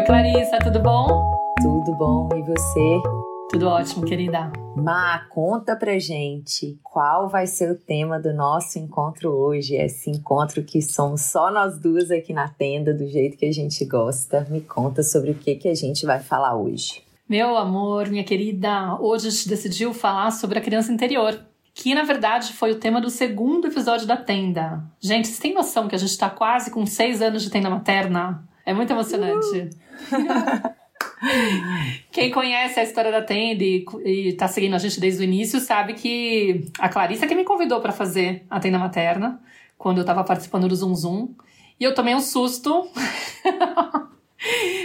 Oi, Clarissa, tudo bom? Tudo bom, e você? Tudo ótimo, querida. Ma, conta pra gente qual vai ser o tema do nosso encontro hoje, esse encontro que somos só nós duas aqui na tenda, do jeito que a gente gosta. Me conta sobre o que, que a gente vai falar hoje. Meu amor, minha querida, hoje a gente decidiu falar sobre a criança interior, que na verdade foi o tema do segundo episódio da tenda. Gente, vocês têm noção que a gente tá quase com seis anos de tenda materna? É muito emocionante. Uh! Quem conhece a história da Tenda e, e tá seguindo a gente desde o início sabe que a Clarissa que me convidou para fazer a tenda materna quando eu tava participando do Zoom Zoom. E eu tomei um susto.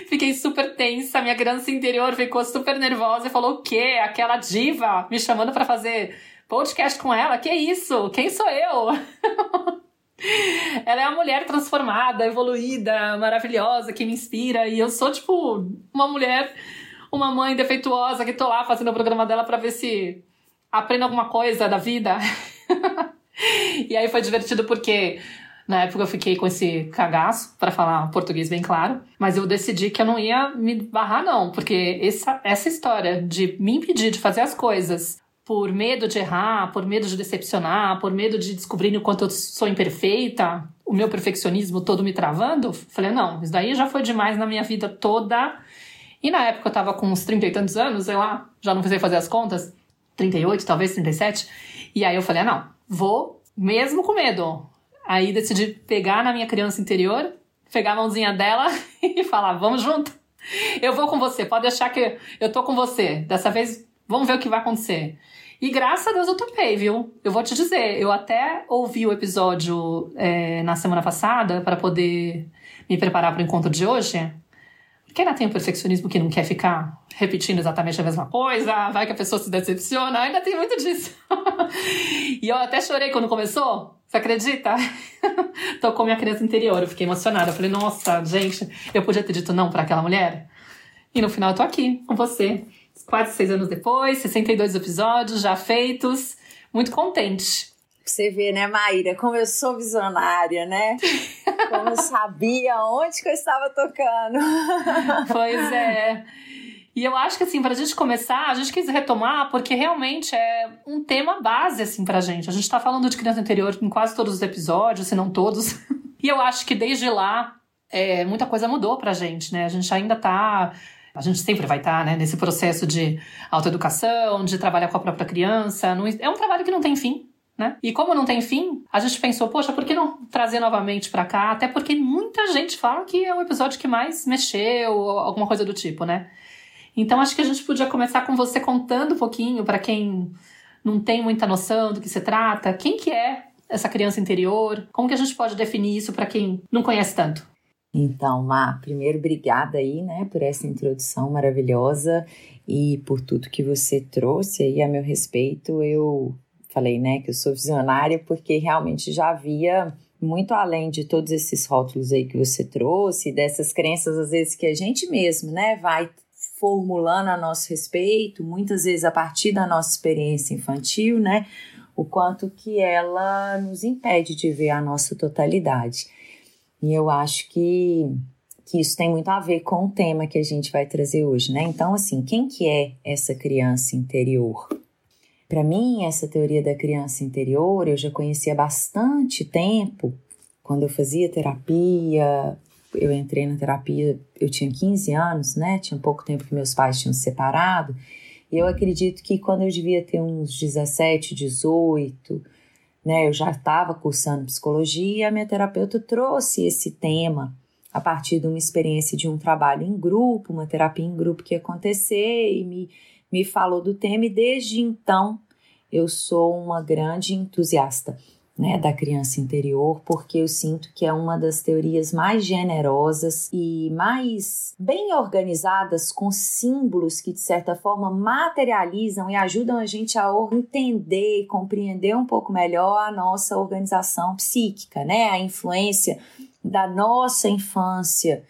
Fiquei super tensa, minha criança interior ficou super nervosa e falou: o quê? Aquela diva me chamando para fazer podcast com ela? Que isso? Quem sou eu? Ela é uma mulher transformada, evoluída, maravilhosa, que me inspira. E eu sou, tipo, uma mulher, uma mãe defeituosa que tô lá fazendo o programa dela para ver se aprendo alguma coisa da vida. e aí foi divertido porque na época eu fiquei com esse cagaço, para falar português bem claro, mas eu decidi que eu não ia me barrar, não, porque essa, essa história de me impedir de fazer as coisas por medo de errar, por medo de decepcionar, por medo de descobrir o quanto eu sou imperfeita, o meu perfeccionismo todo me travando, falei, não, isso daí já foi demais na minha vida toda. E na época eu tava com uns 30 e tantos anos, sei lá, já não precisei fazer as contas, 38, talvez 37. E aí eu falei, ah, não, vou mesmo com medo. Aí decidi pegar na minha criança interior, pegar a mãozinha dela e falar, vamos junto. Eu vou com você, pode deixar que eu tô com você. Dessa vez, vamos ver o que vai acontecer. E graças a Deus eu topei, viu? Eu vou te dizer, eu até ouvi o episódio é, na semana passada para poder me preparar para o encontro de hoje. Porque ainda tem o perfeccionismo que não quer ficar repetindo exatamente a mesma coisa, vai que a pessoa se decepciona, ainda tem muito disso. e eu até chorei quando começou, você acredita? Tocou minha criança interior, eu fiquei emocionada. Eu falei, nossa, gente, eu podia ter dito não para aquela mulher? E no final eu tô aqui com você quase seis anos depois, 62 episódios já feitos. Muito contente. Você vê, né, Maíra, como eu sou visionária, né? Como eu sabia onde que eu estava tocando. Pois é. E eu acho que, assim, pra gente começar, a gente quis retomar porque realmente é um tema base, assim, pra gente. A gente tá falando de criança interior em quase todos os episódios, se não todos. E eu acho que desde lá, é, muita coisa mudou pra gente, né? A gente ainda tá a gente sempre vai estar né, nesse processo de autoeducação, de trabalhar com a própria criança. é um trabalho que não tem fim. Né? E como não tem fim, a gente pensou, poxa, por que não trazer novamente para cá? Até porque muita gente fala que é o episódio que mais mexeu, alguma coisa do tipo, né? Então acho que a gente podia começar com você contando um pouquinho para quem não tem muita noção do que se trata, quem que é essa criança interior, como que a gente pode definir isso para quem não conhece tanto? Então, Má, primeiro, obrigada aí, né, por essa introdução maravilhosa e por tudo que você trouxe aí a meu respeito. Eu falei, né, que eu sou visionária porque realmente já havia muito além de todos esses rótulos aí que você trouxe, dessas crenças às vezes que a gente mesmo, né, vai formulando a nosso respeito, muitas vezes a partir da nossa experiência infantil, né, o quanto que ela nos impede de ver a nossa totalidade. E eu acho que, que isso tem muito a ver com o tema que a gente vai trazer hoje, né? Então, assim, quem que é essa criança interior? Para mim, essa teoria da criança interior eu já conhecia há bastante tempo. Quando eu fazia terapia, eu entrei na terapia, eu tinha 15 anos, né? Tinha pouco tempo que meus pais tinham se separado. E eu acredito que quando eu devia ter uns 17, 18, né? Eu já estava cursando psicologia e a minha terapeuta trouxe esse tema a partir de uma experiência de um trabalho em grupo, uma terapia em grupo que ia acontecer e me, me falou do tema e desde então eu sou uma grande entusiasta né, da criança interior, porque eu sinto que é uma das teorias mais generosas e mais bem organizadas, com símbolos que de certa forma materializam e ajudam a gente a entender e compreender um pouco melhor a nossa organização psíquica, né, a influência da nossa infância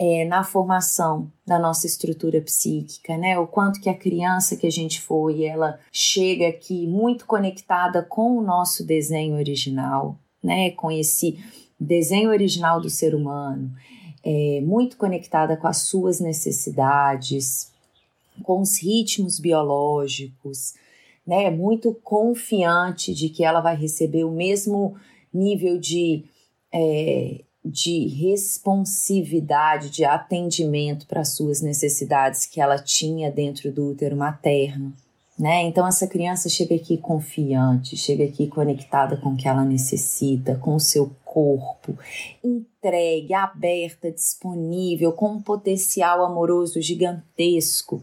é, na formação da nossa estrutura psíquica, né? O quanto que a criança que a gente foi, ela chega aqui muito conectada com o nosso desenho original, né? Com esse desenho original do ser humano. é, muito conectada com as suas necessidades, com os ritmos biológicos, né? Muito confiante de que ela vai receber o mesmo nível de, é, de responsividade, de atendimento para as suas necessidades que ela tinha dentro do útero materno. Né? Então essa criança chega aqui confiante, chega aqui conectada com o que ela necessita, com o seu corpo, entregue, aberta, disponível, com um potencial amoroso gigantesco.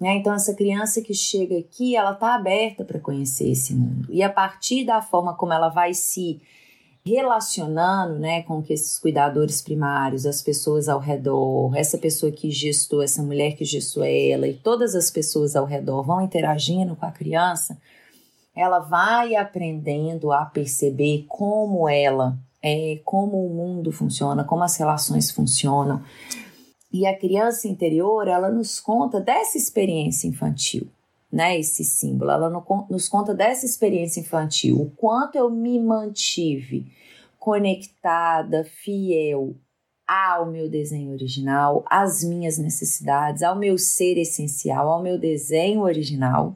Né? Então essa criança que chega aqui, ela está aberta para conhecer esse mundo. E a partir da forma como ela vai se relacionando né, com que esses cuidadores primários, as pessoas ao redor, essa pessoa que gestou, essa mulher que gestou ela e todas as pessoas ao redor vão interagindo com a criança, ela vai aprendendo a perceber como ela é, como o mundo funciona, como as relações funcionam. E a criança interior, ela nos conta dessa experiência infantil né, esse símbolo. Ela nos conta dessa experiência infantil, o quanto eu me mantive conectada, fiel ao meu desenho original, às minhas necessidades, ao meu ser essencial, ao meu desenho original,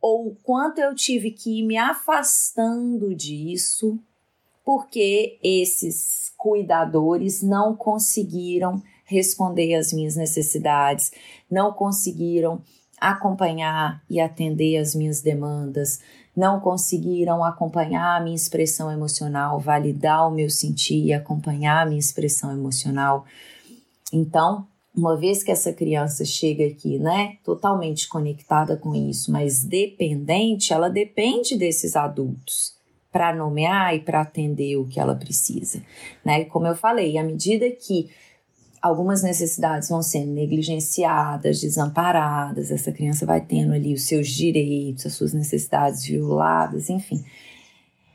ou o quanto eu tive que ir me afastando disso porque esses cuidadores não conseguiram responder às minhas necessidades, não conseguiram acompanhar e atender as minhas demandas, não conseguiram acompanhar a minha expressão emocional, validar o meu sentir e acompanhar a minha expressão emocional. Então, uma vez que essa criança chega aqui, né, totalmente conectada com isso, mas dependente, ela depende desses adultos para nomear e para atender o que ela precisa, né? Como eu falei, à medida que algumas necessidades vão sendo negligenciadas, desamparadas, essa criança vai tendo ali os seus direitos, as suas necessidades violadas, enfim.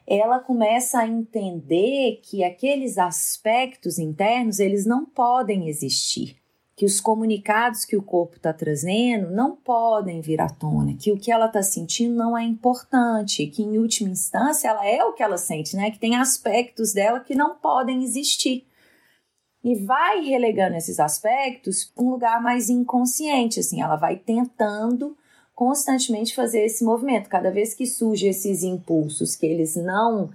Ela começa a entender que aqueles aspectos internos, eles não podem existir, que os comunicados que o corpo está trazendo não podem vir à tona, que o que ela está sentindo não é importante, que em última instância ela é o que ela sente, né? Que tem aspectos dela que não podem existir e vai relegando esses aspectos para um lugar mais inconsciente, assim, ela vai tentando constantemente fazer esse movimento. Cada vez que surgem esses impulsos que eles não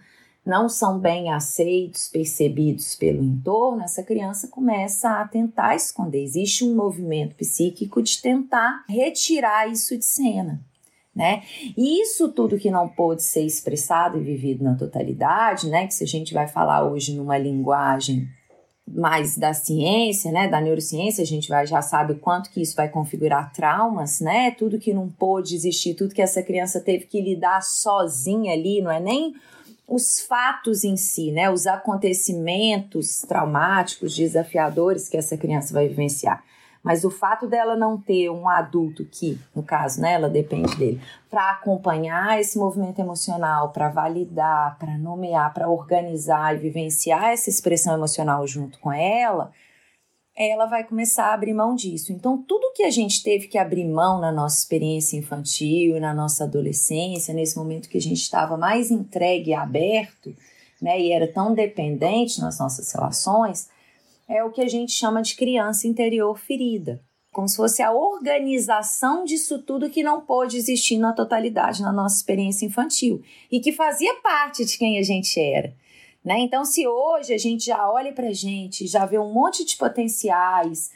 não são bem aceitos, percebidos pelo entorno, essa criança começa a tentar esconder. Existe um movimento psíquico de tentar retirar isso de cena. Né? E isso tudo que não pôde ser expressado e vivido na totalidade, né? Que se a gente vai falar hoje numa linguagem mais da ciência, né, da neurociência, a gente vai, já sabe o quanto que isso vai configurar traumas, né, tudo que não pôde existir, tudo que essa criança teve que lidar sozinha ali, não é nem os fatos em si, né, os acontecimentos traumáticos, desafiadores que essa criança vai vivenciar. Mas o fato dela não ter um adulto que, no caso, né, ela depende dele, para acompanhar esse movimento emocional, para validar, para nomear, para organizar e vivenciar essa expressão emocional junto com ela, ela vai começar a abrir mão disso. Então, tudo que a gente teve que abrir mão na nossa experiência infantil, na nossa adolescência, nesse momento que a gente estava mais entregue e aberto, né, e era tão dependente nas nossas relações, é o que a gente chama de criança interior ferida. Como se fosse a organização disso tudo que não pôde existir na totalidade na nossa experiência infantil e que fazia parte de quem a gente era. Né? Então, se hoje a gente já olha para a gente, já vê um monte de potenciais,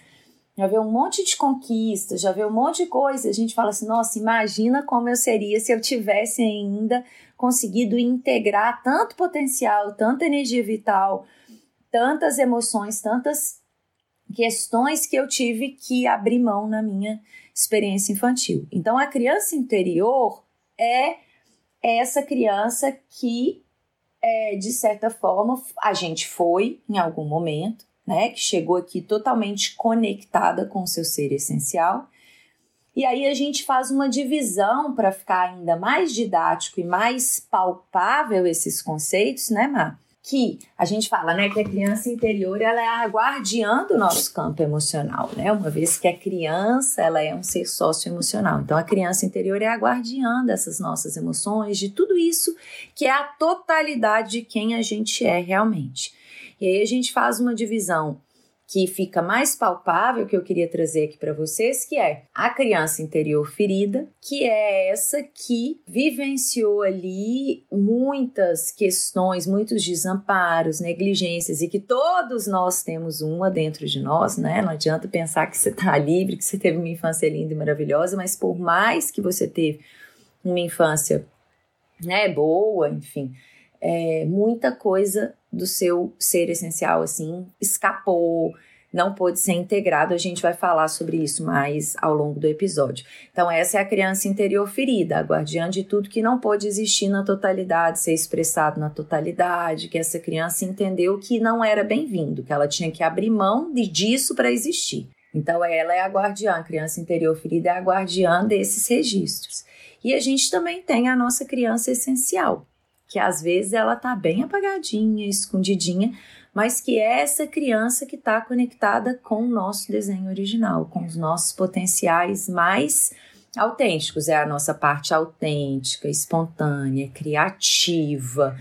já vê um monte de conquistas, já vê um monte de coisa, a gente fala assim: nossa, imagina como eu seria se eu tivesse ainda conseguido integrar tanto potencial, tanta energia vital, tantas emoções, tantas questões que eu tive que abrir mão na minha experiência infantil. Então, a criança interior é essa criança que, é, de certa forma, a gente foi em algum momento, né, que chegou aqui totalmente conectada com o seu ser essencial. E aí a gente faz uma divisão para ficar ainda mais didático e mais palpável esses conceitos, né, Mar? Que a gente fala, né, que a criança interior ela é a guardiã do nosso campo emocional, né? Uma vez que a criança ela é um ser socioemocional. Então a criança interior é a guardiã dessas nossas emoções, de tudo isso que é a totalidade de quem a gente é realmente. E aí a gente faz uma divisão que fica mais palpável que eu queria trazer aqui para vocês, que é a criança interior ferida, que é essa que vivenciou ali muitas questões, muitos desamparos, negligências e que todos nós temos uma dentro de nós, né? Não adianta pensar que você tá livre, que você teve uma infância linda e maravilhosa, mas por mais que você teve uma infância, né, boa, enfim, é, muita coisa do seu ser essencial, assim, escapou, não pôde ser integrado. A gente vai falar sobre isso mais ao longo do episódio. Então, essa é a criança interior ferida, a guardiã de tudo que não pôde existir na totalidade, ser expressado na totalidade, que essa criança entendeu que não era bem-vindo, que ela tinha que abrir mão de, disso para existir. Então, ela é a guardiã, a criança interior ferida é a guardiã desses registros. E a gente também tem a nossa criança essencial, que às vezes ela tá bem apagadinha, escondidinha, mas que é essa criança que está conectada com o nosso desenho original, com os nossos potenciais mais autênticos. É a nossa parte autêntica, espontânea, criativa,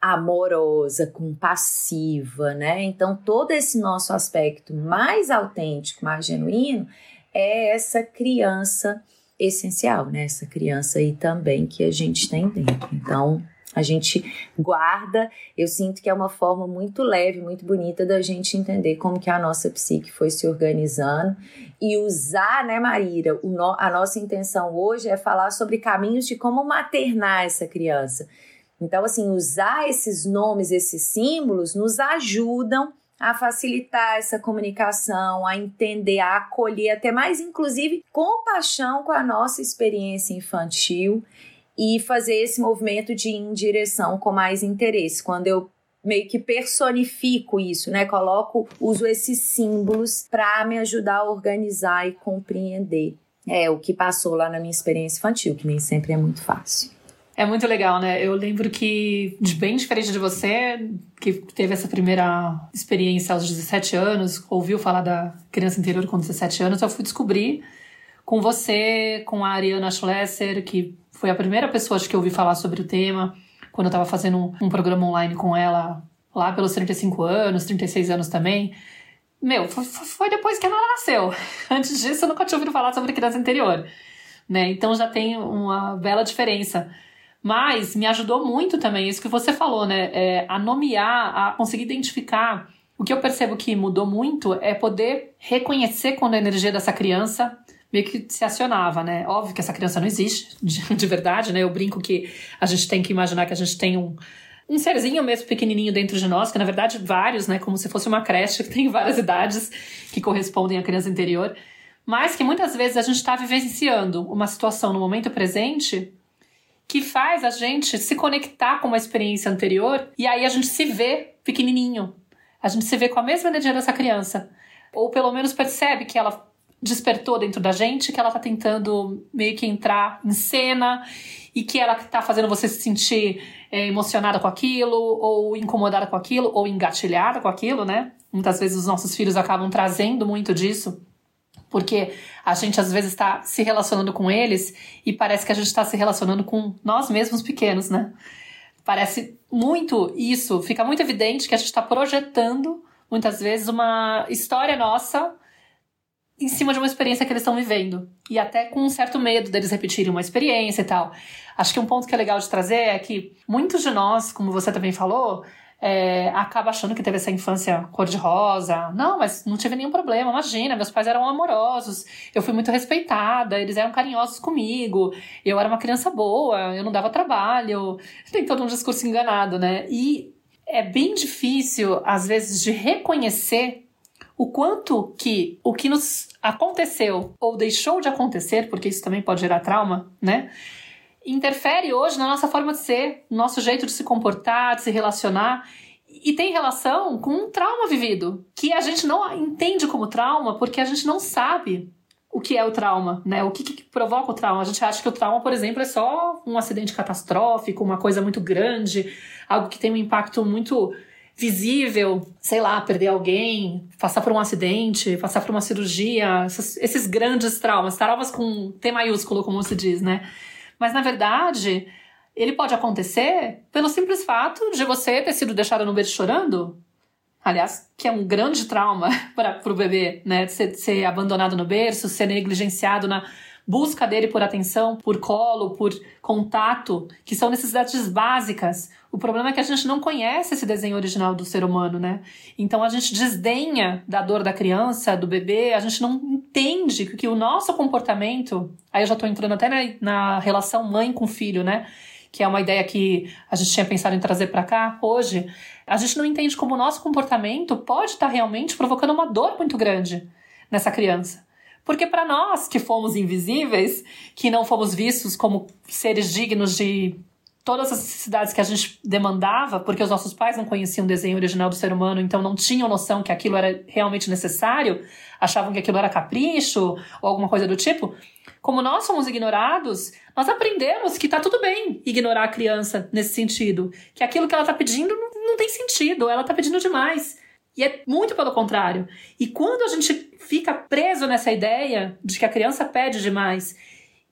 amorosa, compassiva, né? Então, todo esse nosso aspecto mais autêntico, mais genuíno, é essa criança essencial, né? Essa criança aí também que a gente tem dentro. Então, a gente guarda, eu sinto que é uma forma muito leve, muito bonita da gente entender como que a nossa psique foi se organizando e usar, né, Maíra, no, a nossa intenção hoje é falar sobre caminhos de como maternar essa criança. Então, assim, usar esses nomes, esses símbolos nos ajudam a facilitar essa comunicação, a entender, a acolher, até mais inclusive compaixão com a nossa experiência infantil e fazer esse movimento de ir em direção com mais interesse. Quando eu meio que personifico isso, né? Coloco, uso esses símbolos para me ajudar a organizar e compreender é o que passou lá na minha experiência infantil, que nem sempre é muito fácil. É muito legal, né? Eu lembro que, bem diferente de você, que teve essa primeira experiência aos 17 anos, ouviu falar da criança interior com 17 anos, eu fui descobrir com você, com a Ariana Schlesser, que foi a primeira pessoa acho que eu ouvi falar sobre o tema quando eu estava fazendo um, programa online com ela lá pelos 35 anos, 36 anos também. Meu, foi, foi depois que ela nasceu. Antes disso, eu nunca tinha ouvido falar sobre criança interior. Né? Então já tem uma bela diferença. Mas me ajudou muito também, isso que você falou, né? É, a nomear, a conseguir identificar. O que eu percebo que mudou muito é poder reconhecer quando a energia dessa criança meio que se acionava, né? Óbvio que essa criança não existe, de, de, verdade, né? Eu brinco que a gente tem que imaginar que a gente tem um, um serzinho mesmo pequenininho dentro de nós, que na verdade vários, né? Como se fosse uma creche que tem várias idades que correspondem à criança interior, mas que muitas vezes a gente está vivenciando uma situação no momento presente que faz a gente se conectar com uma experiência anterior e aí a gente se vê pequenininho. A gente se vê com a mesma energia dessa criança. Ou pelo menos percebe que ela despertou dentro da gente, que ela tá tentando meio que entrar em cena e que ela tá fazendo você se sentir é, emocionada com aquilo, ou incomodada com aquilo, ou engatilhada com aquilo, né? Muitas vezes os nossos filhos acabam trazendo muito disso, porque a gente às vezes está se relacionando com eles e parece que a gente está se relacionando com nós mesmos pequenos, né? Parece muito isso, fica muito evidente que a gente está projetando muitas vezes uma história nossa em cima de uma experiência que eles estão vivendo. E até com um certo medo deles repetirem uma experiência e tal. Acho que um ponto que é legal de trazer é que muitos de nós, como você também falou, é, acaba achando que teve essa infância cor-de-rosa. Não, mas não tive nenhum problema, imagina, meus pais eram amorosos, eu fui muito respeitada, eles eram carinhosos comigo, eu era uma criança boa, eu não dava trabalho. Tem todo um discurso enganado, né? E é bem difícil, às vezes, de reconhecer o quanto que o que nos aconteceu ou deixou de acontecer, porque isso também pode gerar trauma, né? Interfere hoje na nossa forma de ser, no nosso jeito de se comportar, de se relacionar e tem relação com um trauma vivido, que a gente não entende como trauma porque a gente não sabe o que é o trauma, né? O que, que, provoca o trauma? A gente acha que o trauma, por exemplo, é só um acidente catastrófico, uma coisa muito grande, algo que tem um impacto muito visível, sei lá, perder alguém, passar por um acidente, passar por uma cirurgia, esses, esses grandes traumas, traumas com T maiúsculo, como se diz, né? Mas na verdade, ele pode acontecer pelo simples fato de você ter sido deixada no berço chorando. aliás, que é um grande trauma para o bebê, né? Ser, ser abandonado no berço, ser negligenciado na busca dele por atenção, por colo, por contato, que são necessidades básicas. O problema é que a gente não conhece esse desenho original do ser humano, né? Então a gente desdenha da dor da criança, do bebê, a gente não entende que o nosso comportamento. Aí eu já estou entrando até na, na relação mãe com filho, né? que é uma ideia que a gente tinha pensado em trazer para cá hoje, a gente não entende como o nosso comportamento pode estar tá realmente provocando uma dor muito grande nessa criança. Porque para nós que fomos invisíveis, que não fomos vistos como seres dignos de todas as necessidades que a gente demandava, porque os nossos pais não conheciam o desenho original do ser humano, então não tinham noção que aquilo era realmente necessário, achavam que aquilo era capricho ou alguma coisa do tipo. Como nós somos ignorados, nós aprendemos que está tudo bem ignorar a criança nesse sentido. Que aquilo que ela está pedindo não, não tem sentido, ela está pedindo demais. E é muito pelo contrário. E quando a gente fica preso nessa ideia de que a criança pede demais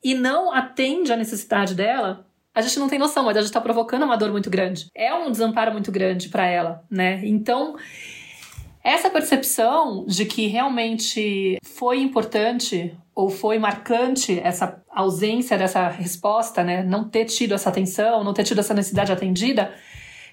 e não atende à necessidade dela, a gente não tem noção, mas a gente está provocando uma dor muito grande. É um desamparo muito grande para ela, né? Então, essa percepção de que realmente foi importante ou foi marcante essa ausência dessa resposta, né? Não ter tido essa atenção, não ter tido essa necessidade atendida,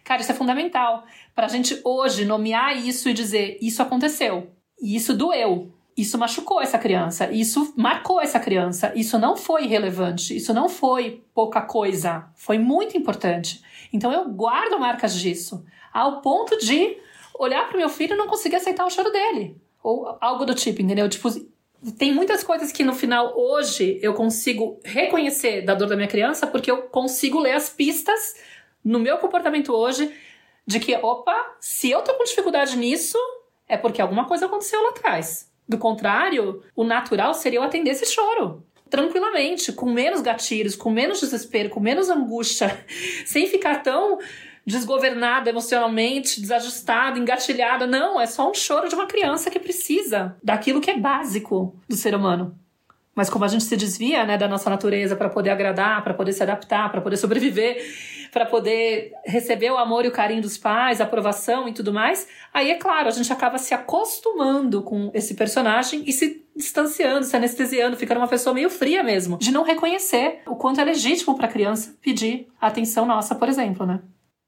cara, isso é fundamental para a gente hoje nomear isso e dizer isso aconteceu, isso doeu, isso machucou essa criança, isso marcou essa criança, isso não foi relevante, isso não foi pouca coisa, foi muito importante. Então eu guardo marcas disso, ao ponto de olhar para meu filho e não conseguir aceitar o choro dele. Ou algo do tipo, entendeu? Tipo, tem muitas coisas que no final, hoje, eu consigo reconhecer da dor da minha criança porque eu consigo ler as pistas no meu comportamento hoje de que, opa, se eu tô com dificuldade nisso, é porque alguma coisa aconteceu lá atrás. Do contrário, o natural seria eu atender esse choro tranquilamente, com menos gatilhos, com menos desespero, com menos angústia, sem ficar tão desgovernada emocionalmente, desajustada, engatilhada. Não, é só um choro de uma criança que precisa daquilo que é básico do ser humano. Mas como a gente se desvia né, da nossa natureza para poder agradar, para poder se adaptar, para poder sobreviver, para poder receber o amor e o carinho dos pais, aprovação e tudo mais, aí é claro, a gente acaba se acostumando com esse personagem e se distanciando, se anestesiando, ficando uma pessoa meio fria mesmo, de não reconhecer o quanto é legítimo para a criança pedir atenção nossa, por exemplo, né?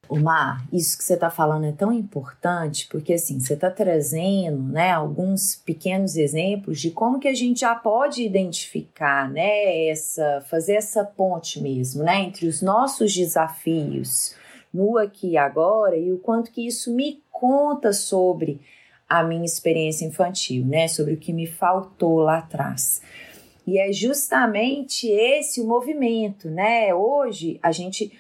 O Mar, isso que você está falando é tão importante porque assim você está trazendo, né, alguns pequenos exemplos de como que a gente já pode identificar, né, essa fazer essa ponte mesmo, né, entre os nossos desafios no aqui e agora e o quanto que isso me conta sobre a minha experiência infantil, né, sobre o que me faltou lá atrás. E é justamente esse o movimento, né? Hoje a gente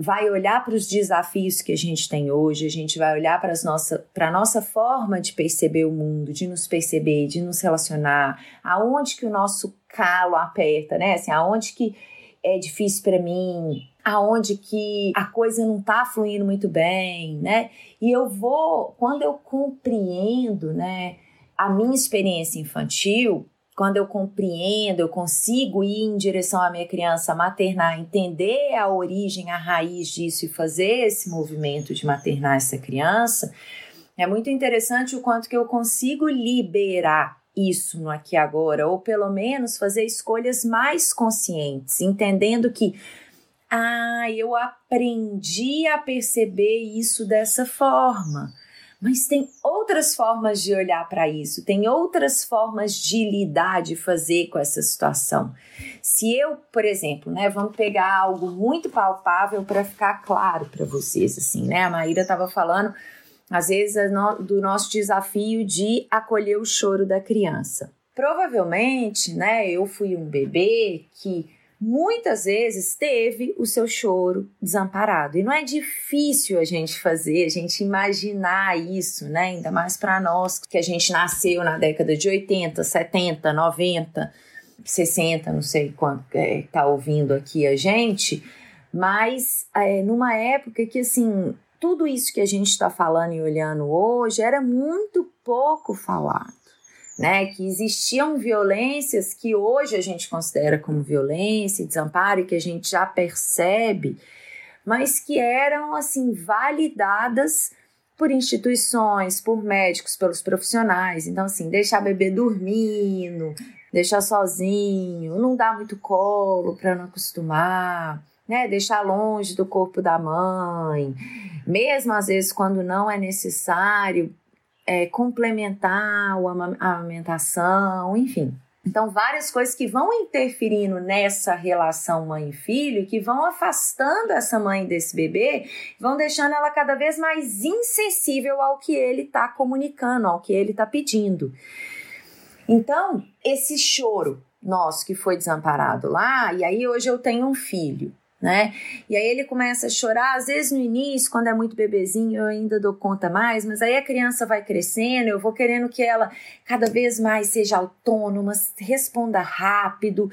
vai olhar para os desafios que a gente tem hoje, a gente vai olhar para nossa, a nossa forma de perceber o mundo, de nos perceber, de nos relacionar, aonde que o nosso calo aperta, né? Assim, aonde que é difícil para mim, aonde que a coisa não tá fluindo muito bem, né? E eu vou, quando eu compreendo, né, a minha experiência infantil, quando eu compreendo, eu consigo ir em direção à minha criança maternar, entender a origem, a raiz disso e fazer esse movimento de maternar essa criança, é muito interessante o quanto que eu consigo liberar isso no aqui e agora, ou pelo menos fazer escolhas mais conscientes, entendendo que ah, eu aprendi a perceber isso dessa forma. Mas tem outras formas de olhar para isso, tem outras formas de lidar, de fazer com essa situação. Se eu, por exemplo, né, vamos pegar algo muito palpável para ficar claro para vocês, assim, né? A Maíra estava falando, às vezes, do nosso desafio de acolher o choro da criança. Provavelmente, né, eu fui um bebê que muitas vezes teve o seu choro desamparado. E não é difícil a gente fazer, a gente imaginar isso, né? Ainda mais para nós que a gente nasceu na década de 80, 70, 90, 60, não sei quanto é, tá ouvindo aqui a gente, mas é, numa época que assim tudo isso que a gente está falando e olhando hoje era muito pouco falado né, que existiam violências que hoje a gente considera como violência e desamparo e que a gente já percebe, mas que eram assim validadas por instituições, por médicos, pelos profissionais. Então, assim, deixar bebê dormindo, deixar sozinho, não dar muito colo para não acostumar, né? Deixar longe do corpo da mãe, mesmo às vezes quando não é necessário, é, complementar a amamentação, enfim. Então, várias coisas que vão interferindo nessa relação mãe e filho, que vão afastando essa mãe desse bebê, vão deixando ela cada vez mais insensível ao que ele está comunicando, ao que ele está pedindo. Então, esse choro nosso que foi desamparado lá, e aí hoje eu tenho um filho né? E aí ele começa a chorar, às vezes no início, quando é muito bebezinho, eu ainda dou conta mais, mas aí a criança vai crescendo, eu vou querendo que ela cada vez mais seja autônoma, responda rápido,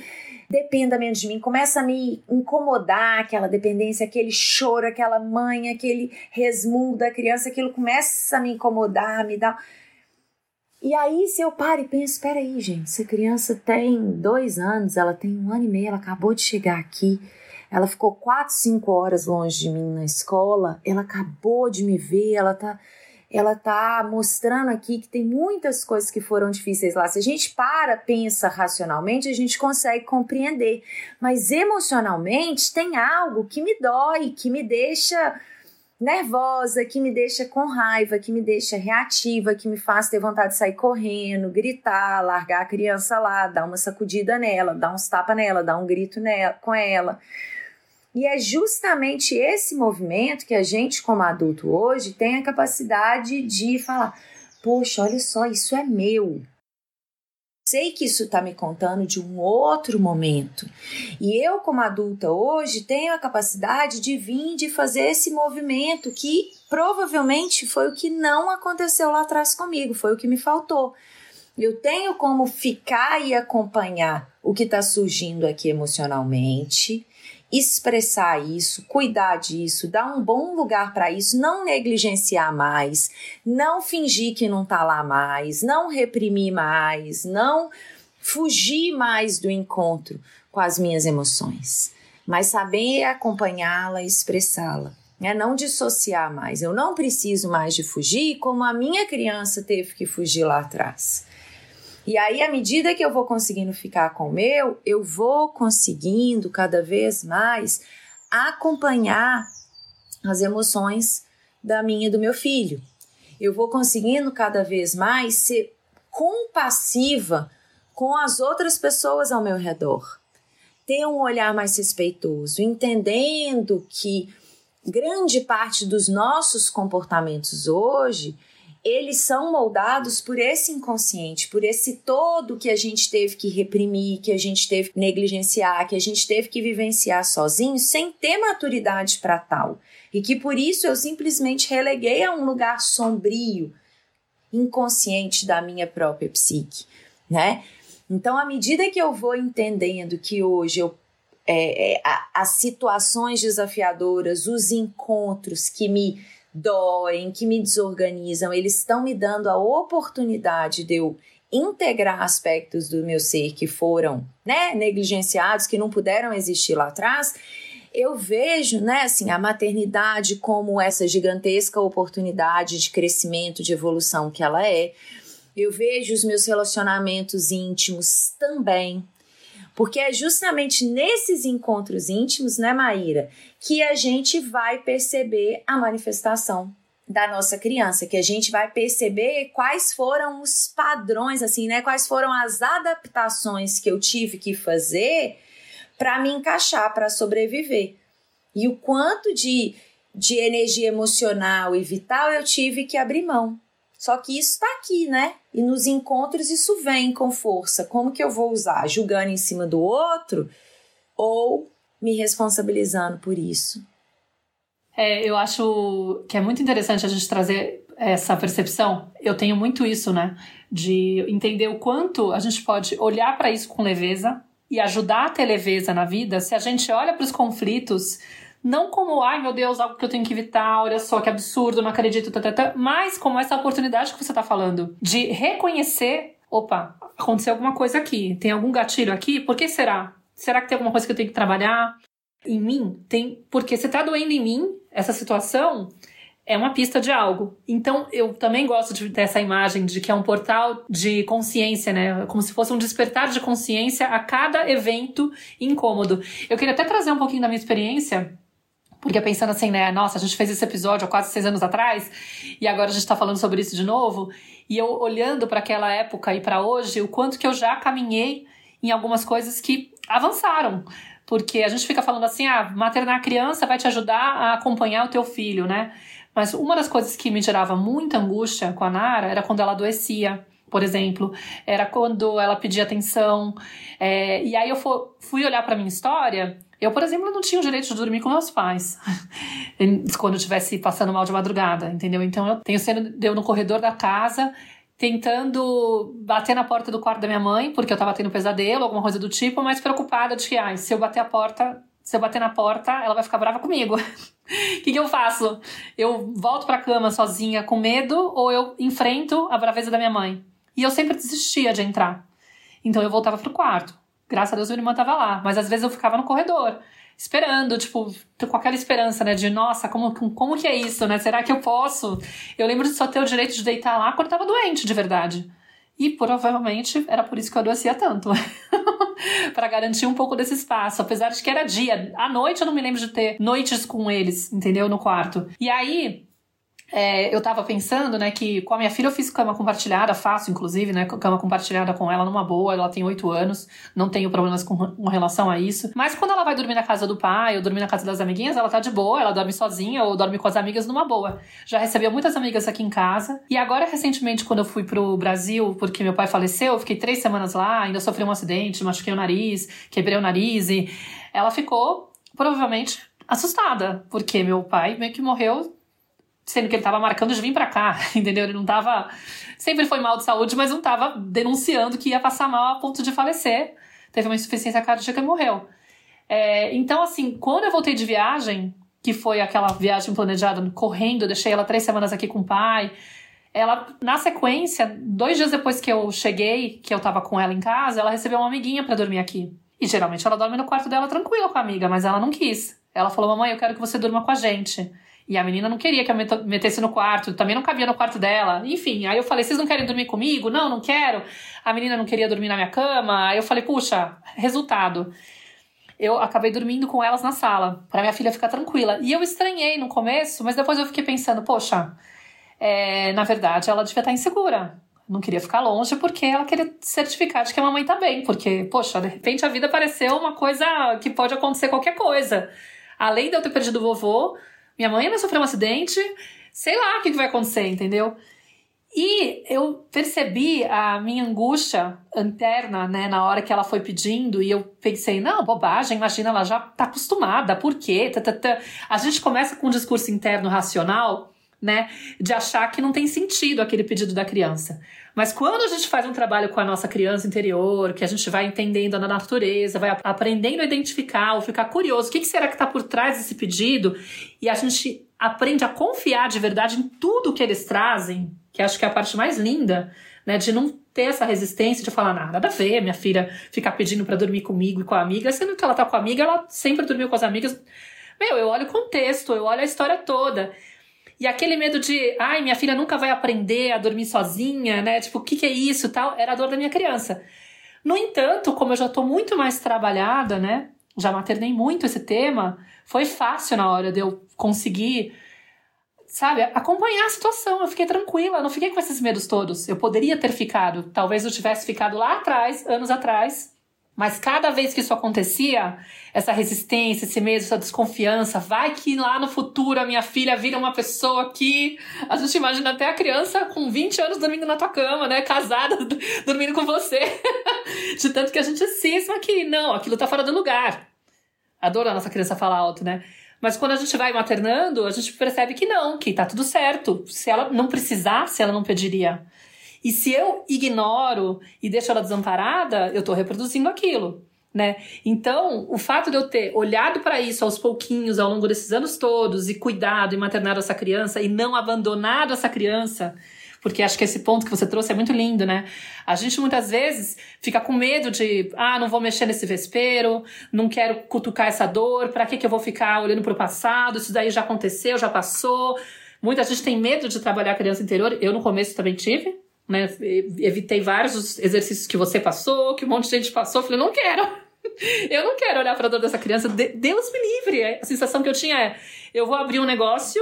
dependa menos de mim, começa a me incomodar aquela dependência, aquele choro, aquela mãe, aquele resmungo da criança, aquilo começa a me incomodar, me dá e aí, se eu paro e penso, espera aí, gente, essa criança tem dois anos, ela tem um ano e meio, ela acabou de chegar aqui, ela ficou quatro, cinco horas longe de mim na escola. Ela acabou de me ver. Ela tá, ela tá mostrando aqui que tem muitas coisas que foram difíceis lá. Se a gente para, pensa racionalmente, a gente consegue compreender. Mas emocionalmente tem algo que me dói, que me deixa nervosa, que me deixa com raiva, que me deixa reativa, que me faz ter vontade de sair correndo, gritar, largar a criança lá, dar uma sacudida nela, dar uns tapas nela, dar um grito nela, com ela. E é justamente esse movimento que a gente, como adulto hoje, tem a capacidade de falar: poxa, olha só, isso é meu. Sei que isso está me contando de um outro momento. E eu, como adulta hoje, tenho a capacidade de vir de fazer esse movimento que provavelmente foi o que não aconteceu lá atrás comigo, foi o que me faltou. Eu tenho como ficar e acompanhar o que está surgindo aqui emocionalmente expressar isso, cuidar disso, dar um bom lugar para isso, não negligenciar mais, não fingir que não está lá mais, não reprimir mais, não fugir mais do encontro com as minhas emoções, mas saber acompanhá-la e expressá-la. É não dissociar mais. Eu não preciso mais de fugir como a minha criança teve que fugir lá atrás. E aí, à medida que eu vou conseguindo ficar com o meu, eu vou conseguindo cada vez mais acompanhar as emoções da minha e do meu filho. Eu vou conseguindo cada vez mais ser compassiva com as outras pessoas ao meu redor. Ter um olhar mais respeitoso, entendendo que grande parte dos nossos comportamentos hoje eles são moldados por esse inconsciente, por esse todo que a gente teve que reprimir, que a gente teve que negligenciar, que a gente teve que vivenciar sozinho, sem ter maturidade para tal. E que por isso eu simplesmente releguei a um lugar sombrio, inconsciente da minha própria psique, né? Então, à medida que eu vou entendendo que hoje eu é, é, as situações desafiadoras, os encontros que me doem, que me desorganizam, eles estão me dando a oportunidade de eu integrar aspectos do meu ser que foram né, negligenciados, que não puderam existir lá atrás, eu vejo né, assim, a maternidade como essa gigantesca oportunidade de crescimento, de evolução que ela é. Eu vejo os meus relacionamentos íntimos também porque é justamente nesses encontros íntimos, né, Maíra, que a gente vai perceber a manifestação da nossa criança, que a gente vai perceber quais foram os padrões, assim, né? Quais foram as adaptações que eu tive que fazer para me encaixar, para sobreviver. E o quanto de, de energia emocional e vital eu tive que abrir mão. Só que isso está aqui, né? E nos encontros isso vem com força. Como que eu vou usar? Julgando em cima do outro ou me responsabilizando por isso? É, eu acho que é muito interessante a gente trazer essa percepção. Eu tenho muito isso, né? De entender o quanto a gente pode olhar para isso com leveza e ajudar a ter leveza na vida se a gente olha para os conflitos não como, ai meu Deus, algo que eu tenho que evitar, olha só que absurdo, não acredito, tá, tá, tá, mas como essa oportunidade que você tá falando de reconhecer: opa, aconteceu alguma coisa aqui, tem algum gatilho aqui, por que será? Será que tem alguma coisa que eu tenho que trabalhar? Em mim, tem. Porque se tá doendo em mim, essa situação, é uma pista de algo. Então, eu também gosto de ter essa imagem de que é um portal de consciência, né? Como se fosse um despertar de consciência a cada evento incômodo. Eu queria até trazer um pouquinho da minha experiência. Porque pensando assim, né? Nossa, a gente fez esse episódio há quase seis anos atrás e agora a gente tá falando sobre isso de novo. E eu olhando para aquela época e para hoje, o quanto que eu já caminhei em algumas coisas que avançaram. Porque a gente fica falando assim, ah, maternar a criança vai te ajudar a acompanhar o teu filho, né? Mas uma das coisas que me gerava muita angústia com a Nara era quando ela adoecia, por exemplo, era quando ela pedia atenção. É, e aí eu fui olhar para minha história. Eu, por exemplo, não tinha o direito de dormir com meus pais quando eu estivesse passando mal de madrugada, entendeu? Então eu tenho cena de eu no corredor da casa tentando bater na porta do quarto da minha mãe, porque eu tava tendo pesadelo, alguma coisa do tipo, mas preocupada de que, ai, se eu bater a porta, se eu bater na porta, ela vai ficar brava comigo. O que, que eu faço? Eu volto pra cama sozinha com medo ou eu enfrento a braveza da minha mãe? E eu sempre desistia de entrar. Então eu voltava pro quarto. Graças a Deus minha irmã tava lá. Mas às vezes eu ficava no corredor, esperando, tipo, com aquela esperança, né? De nossa, como, como que é isso, né? Será que eu posso? Eu lembro de só ter o direito de deitar lá quando eu tava doente, de verdade. E provavelmente era por isso que eu adoecia tanto. para garantir um pouco desse espaço, apesar de que era dia. À noite eu não me lembro de ter noites com eles, entendeu? No quarto. E aí, é, eu tava pensando, né, que com a minha filha eu fiz cama compartilhada, faço inclusive, né, cama compartilhada com ela numa boa, ela tem oito anos, não tenho problemas com, com, relação a isso. Mas quando ela vai dormir na casa do pai ou dormir na casa das amiguinhas, ela tá de boa, ela dorme sozinha ou dorme com as amigas numa boa. Já recebeu muitas amigas aqui em casa. E agora, recentemente, quando eu fui pro Brasil, porque meu pai faleceu, eu fiquei três semanas lá, ainda sofri um acidente, machuquei o nariz, quebrei o nariz e ela ficou, provavelmente, assustada, porque meu pai meio que morreu sendo que ele estava marcando de vir para cá, entendeu? Ele não estava sempre foi mal de saúde, mas não estava denunciando que ia passar mal a ponto de falecer. Teve uma insuficiência cardíaca e morreu. É, então, assim, quando eu voltei de viagem, que foi aquela viagem planejada correndo, deixei ela três semanas aqui com o pai. Ela, na sequência, dois dias depois que eu cheguei, que eu tava com ela em casa, ela recebeu uma amiguinha para dormir aqui. E geralmente ela dorme no quarto dela tranquila com a amiga, mas ela não quis. Ela falou: Mamãe, eu quero que você durma com a gente. E a menina não queria que eu metesse no quarto, também não cabia no quarto dela. Enfim, aí eu falei: vocês não querem dormir comigo? Não, não quero. A menina não queria dormir na minha cama. Aí eu falei: puxa, resultado. Eu acabei dormindo com elas na sala, para minha filha ficar tranquila. E eu estranhei no começo, mas depois eu fiquei pensando: poxa, é, na verdade ela devia estar insegura. Não queria ficar longe porque ela queria certificar de que a mamãe tá bem. Porque, poxa, de repente a vida pareceu uma coisa que pode acontecer qualquer coisa. Além de eu ter perdido o vovô, minha mãe vai sofrer um acidente, sei lá o que, vai acontecer, entendeu? E eu percebi a minha angústia interna, né, na hora que ela foi pedindo, e eu pensei, não, bobagem, imagina, ela já tá acostumada, por quê? A gente começa com um discurso interno racional, né, de achar que não tem sentido aquele pedido da criança. Mas quando a gente faz um trabalho com a nossa criança interior, que a gente vai entendendo a natureza, vai aprendendo a identificar ou ficar curioso, o que será que está por trás desse pedido, e a gente aprende a confiar de verdade em tudo que eles trazem, que acho que é a parte mais linda, né, de não ter essa resistência de falar nada a ver, minha filha ficar pedindo para dormir comigo e com a amiga, sendo que ela tá com a amiga, ela sempre dormiu com as amigas. Meu, eu olho o contexto, eu olho a história toda. E aquele medo de, ai, minha filha nunca vai aprender a dormir sozinha, né? Tipo, o que, que é isso tal? Era a dor da minha criança. No entanto, como eu já tô muito mais trabalhada, né? Já maternei muito esse tema, foi fácil na hora de eu conseguir, sabe, acompanhar a situação. Eu fiquei tranquila, não fiquei com esses medos todos. Eu poderia ter ficado, talvez eu tivesse ficado lá atrás, anos atrás, mas cada vez que isso acontecia, essa resistência, esse medo, essa desconfiança, vai que lá no futuro a minha filha vira uma pessoa que. A gente imagina até a criança com 20 anos dormindo na tua cama, né? Casada, dormindo com você. De tanto que a gente cisma que não, aquilo tá fora do lugar. Adoro a nossa criança falar alto, né? Mas quando a gente vai maternando, a gente percebe que não, que tá tudo certo. Se ela não precisasse, ela não pediria. E se eu ignoro e deixo ela desamparada, eu estou reproduzindo aquilo. Né? Então, o fato de eu ter olhado para isso aos pouquinhos ao longo desses anos todos e cuidado e maternado essa criança e não abandonado essa criança, porque acho que esse ponto que você trouxe é muito lindo, né? A gente muitas vezes fica com medo de, ah, não vou mexer nesse vespeiro, não quero cutucar essa dor, para que que eu vou ficar olhando para o passado? Isso daí já aconteceu, já passou Muita gente tem medo de trabalhar a criança interior. Eu no começo também tive, né? Evitei vários exercícios que você passou, que um monte de gente passou. Falei, não quero. Eu não quero olhar para dor dessa criança. Deus me livre. A sensação que eu tinha é: eu vou abrir um negócio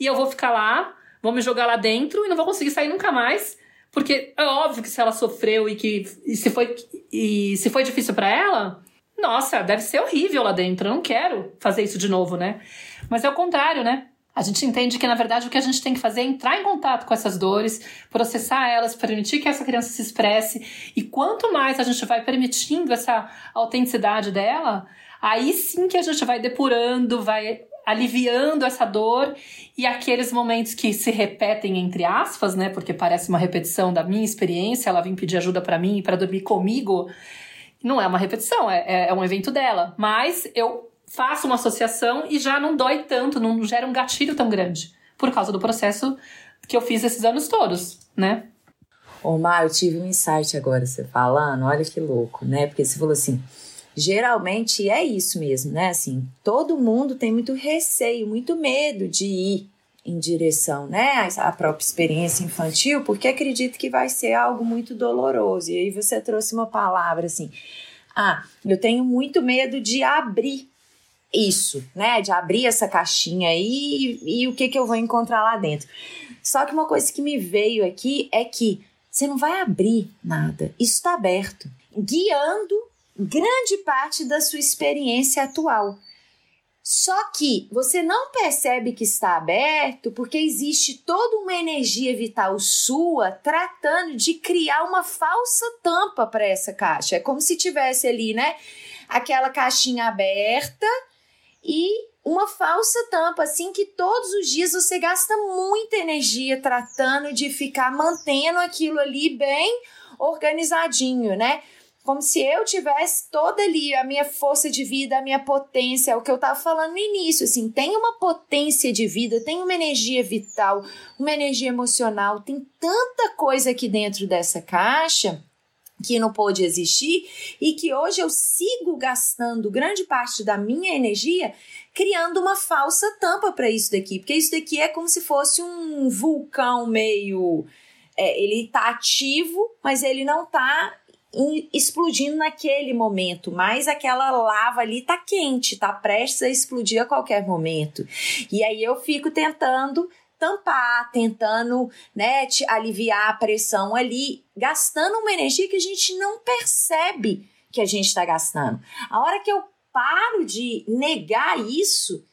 e eu vou ficar lá, vou me jogar lá dentro e não vou conseguir sair nunca mais. Porque é óbvio que se ela sofreu e que e se foi e se foi difícil para ela, nossa, deve ser horrível lá dentro. Eu não quero fazer isso de novo, né? Mas é o contrário, né? A gente entende que, na verdade, o que a gente tem que fazer é entrar em contato com essas dores, processar elas, permitir que essa criança se expresse. E quanto mais a gente vai permitindo essa autenticidade dela, aí sim que a gente vai depurando, vai aliviando essa dor e aqueles momentos que se repetem entre aspas, né? Porque parece uma repetição da minha experiência, ela vem pedir ajuda para mim para dormir comigo. Não é uma repetição, é, é um evento dela. Mas eu faço uma associação e já não dói tanto, não gera um gatilho tão grande. Por causa do processo que eu fiz esses anos todos, né? Ô, Mar, eu tive um insight agora, você falando, olha que louco, né? Porque você falou assim, geralmente é isso mesmo, né? Assim, todo mundo tem muito receio, muito medo de ir em direção, né, à própria experiência infantil, porque acredita que vai ser algo muito doloroso. E aí você trouxe uma palavra assim: "Ah, eu tenho muito medo de abrir isso, né? De abrir essa caixinha aí e, e o que, que eu vou encontrar lá dentro. Só que uma coisa que me veio aqui é que você não vai abrir nada, isso está aberto, guiando grande parte da sua experiência atual. Só que você não percebe que está aberto porque existe toda uma energia vital sua tratando de criar uma falsa tampa para essa caixa. É como se tivesse ali, né? Aquela caixinha aberta e uma falsa tampa, assim que todos os dias você gasta muita energia tratando de ficar mantendo aquilo ali bem organizadinho, né? Como se eu tivesse toda ali a minha força de vida, a minha potência, é o que eu estava falando no início, assim, tem uma potência de vida, tem uma energia vital, uma energia emocional, tem tanta coisa aqui dentro dessa caixa que não pôde existir e que hoje eu sigo gastando grande parte da minha energia criando uma falsa tampa para isso daqui, porque isso daqui é como se fosse um vulcão meio é, ele tá ativo, mas ele não tá explodindo naquele momento, mas aquela lava ali tá quente, tá prestes a explodir a qualquer momento. E aí eu fico tentando tampar, tentando né, te aliviar a pressão ali, gastando uma energia que a gente não percebe que a gente está gastando. A hora que eu paro de negar isso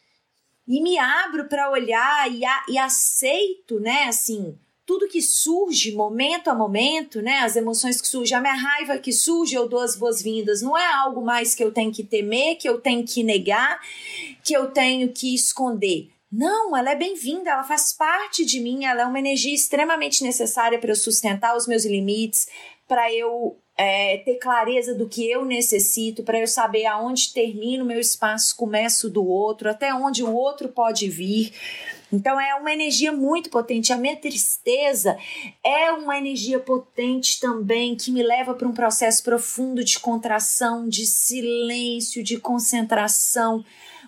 e me abro para olhar e, a, e aceito, né, assim, tudo que surge momento a momento, né, as emoções que surgem, a minha raiva que surge, eu dou as boas-vindas. Não é algo mais que eu tenho que temer, que eu tenho que negar, que eu tenho que esconder. Não, ela é bem-vinda, ela faz parte de mim, ela é uma energia extremamente necessária para eu sustentar os meus limites, para eu é, ter clareza do que eu necessito, para eu saber aonde termina o meu espaço, começo do outro, até onde o outro pode vir. Então é uma energia muito potente. A minha tristeza é uma energia potente também que me leva para um processo profundo de contração, de silêncio, de concentração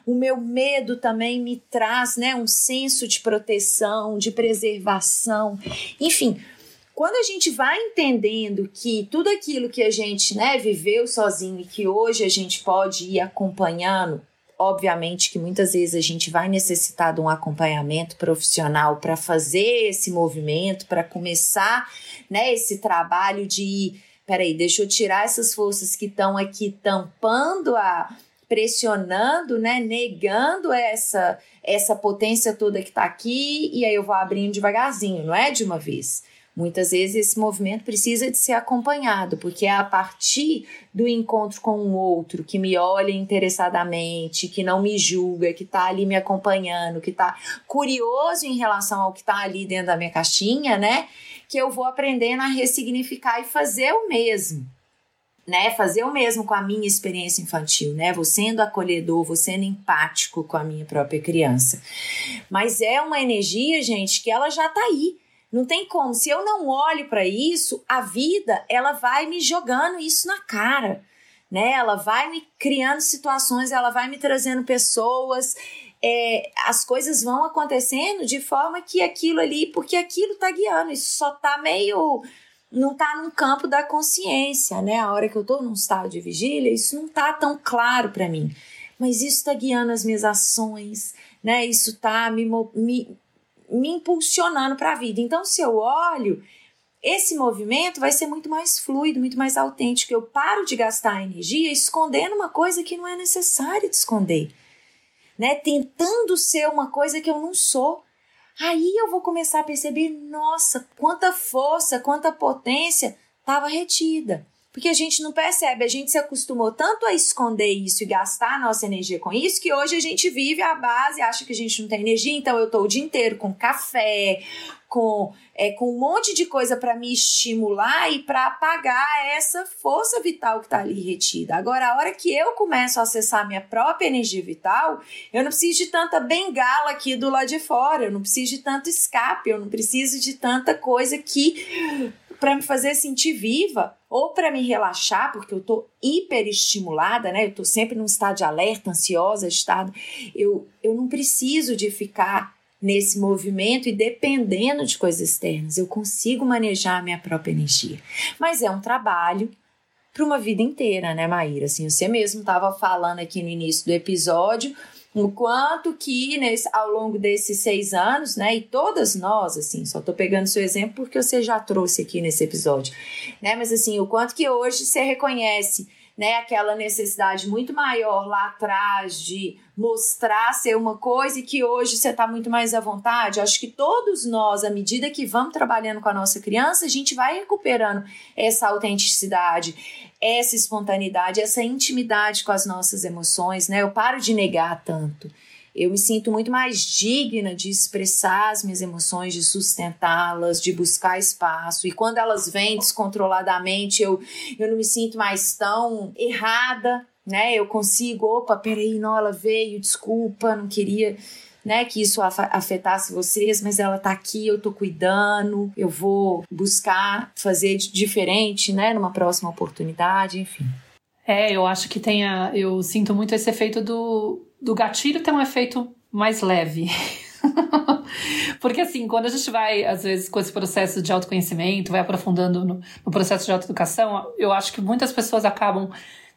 o meu medo também me traz né, um senso de proteção, de preservação. Enfim, quando a gente vai entendendo que tudo aquilo que a gente né, viveu sozinho e que hoje a gente pode ir acompanhando, obviamente que muitas vezes a gente vai necessitar de um acompanhamento profissional para fazer esse movimento, para começar né, esse trabalho de peraí, deixa eu tirar essas forças que estão aqui tampando a, pressionando, né, negando essa essa potência toda que está aqui e aí eu vou abrindo devagarzinho, não é de uma vez. Muitas vezes esse movimento precisa de ser acompanhado, porque é a partir do encontro com um outro que me olha interessadamente, que não me julga, que está ali me acompanhando, que está curioso em relação ao que está ali dentro da minha caixinha, né? Que eu vou aprendendo a ressignificar e fazer o mesmo né, fazer o mesmo com a minha experiência infantil, né? Vou sendo acolhedor, vou sendo empático com a minha própria criança. Mas é uma energia, gente, que ela já tá aí. Não tem como. Se eu não olho para isso, a vida ela vai me jogando isso na cara, né? Ela vai me criando situações, ela vai me trazendo pessoas, é, as coisas vão acontecendo de forma que aquilo ali, porque aquilo tá guiando, isso só tá meio. Não tá num campo da consciência, né? A hora que eu tô num estado de vigília, isso não tá tão claro para mim. Mas isso tá guiando as minhas ações, né? Isso tá me, me, me impulsionando para a vida. Então, se eu olho, esse movimento vai ser muito mais fluido, muito mais autêntico. Eu paro de gastar energia escondendo uma coisa que não é necessário de esconder né? Tentando ser uma coisa que eu não sou. Aí eu vou começar a perceber, nossa, quanta força, quanta potência estava retida. Porque a gente não percebe, a gente se acostumou tanto a esconder isso e gastar nossa energia com isso, que hoje a gente vive a base, acha que a gente não tem energia, então eu tô o dia inteiro com café, com, é, com um monte de coisa para me estimular e para apagar essa força vital que está ali retida. Agora, a hora que eu começo a acessar minha própria energia vital, eu não preciso de tanta bengala aqui do lado de fora, eu não preciso de tanto escape, eu não preciso de tanta coisa que para me fazer sentir viva ou para me relaxar, porque eu tô hiperestimulada, né? Eu tô sempre num estado de alerta, ansiosa, estado. Eu, eu não preciso de ficar nesse movimento e dependendo de coisas externas. Eu consigo manejar a minha própria energia. Mas é um trabalho para uma vida inteira, né, Maíra? Assim, você mesmo estava falando aqui no início do episódio o quanto que nesse, ao longo desses seis anos, né, e todas nós, assim, só tô pegando seu exemplo porque você já trouxe aqui nesse episódio, né, mas assim, o quanto que hoje você reconhece né, aquela necessidade muito maior lá atrás de mostrar ser uma coisa e que hoje você está muito mais à vontade. Acho que todos nós, à medida que vamos trabalhando com a nossa criança, a gente vai recuperando essa autenticidade, essa espontaneidade, essa intimidade com as nossas emoções, né? Eu paro de negar tanto eu me sinto muito mais digna de expressar as minhas emoções, de sustentá-las, de buscar espaço. E quando elas vêm descontroladamente, eu, eu não me sinto mais tão errada, né? Eu consigo, opa, peraí, não, ela veio, desculpa, não queria. Né, que isso afetasse vocês, mas ela tá aqui, eu tô cuidando, eu vou buscar fazer diferente, né, numa próxima oportunidade, enfim. É, eu acho que tem a, eu sinto muito esse efeito do do gatilho tem um efeito mais leve. Porque assim, quando a gente vai, às vezes, com esse processo de autoconhecimento, vai aprofundando no, no processo de autoeducação, eu acho que muitas pessoas acabam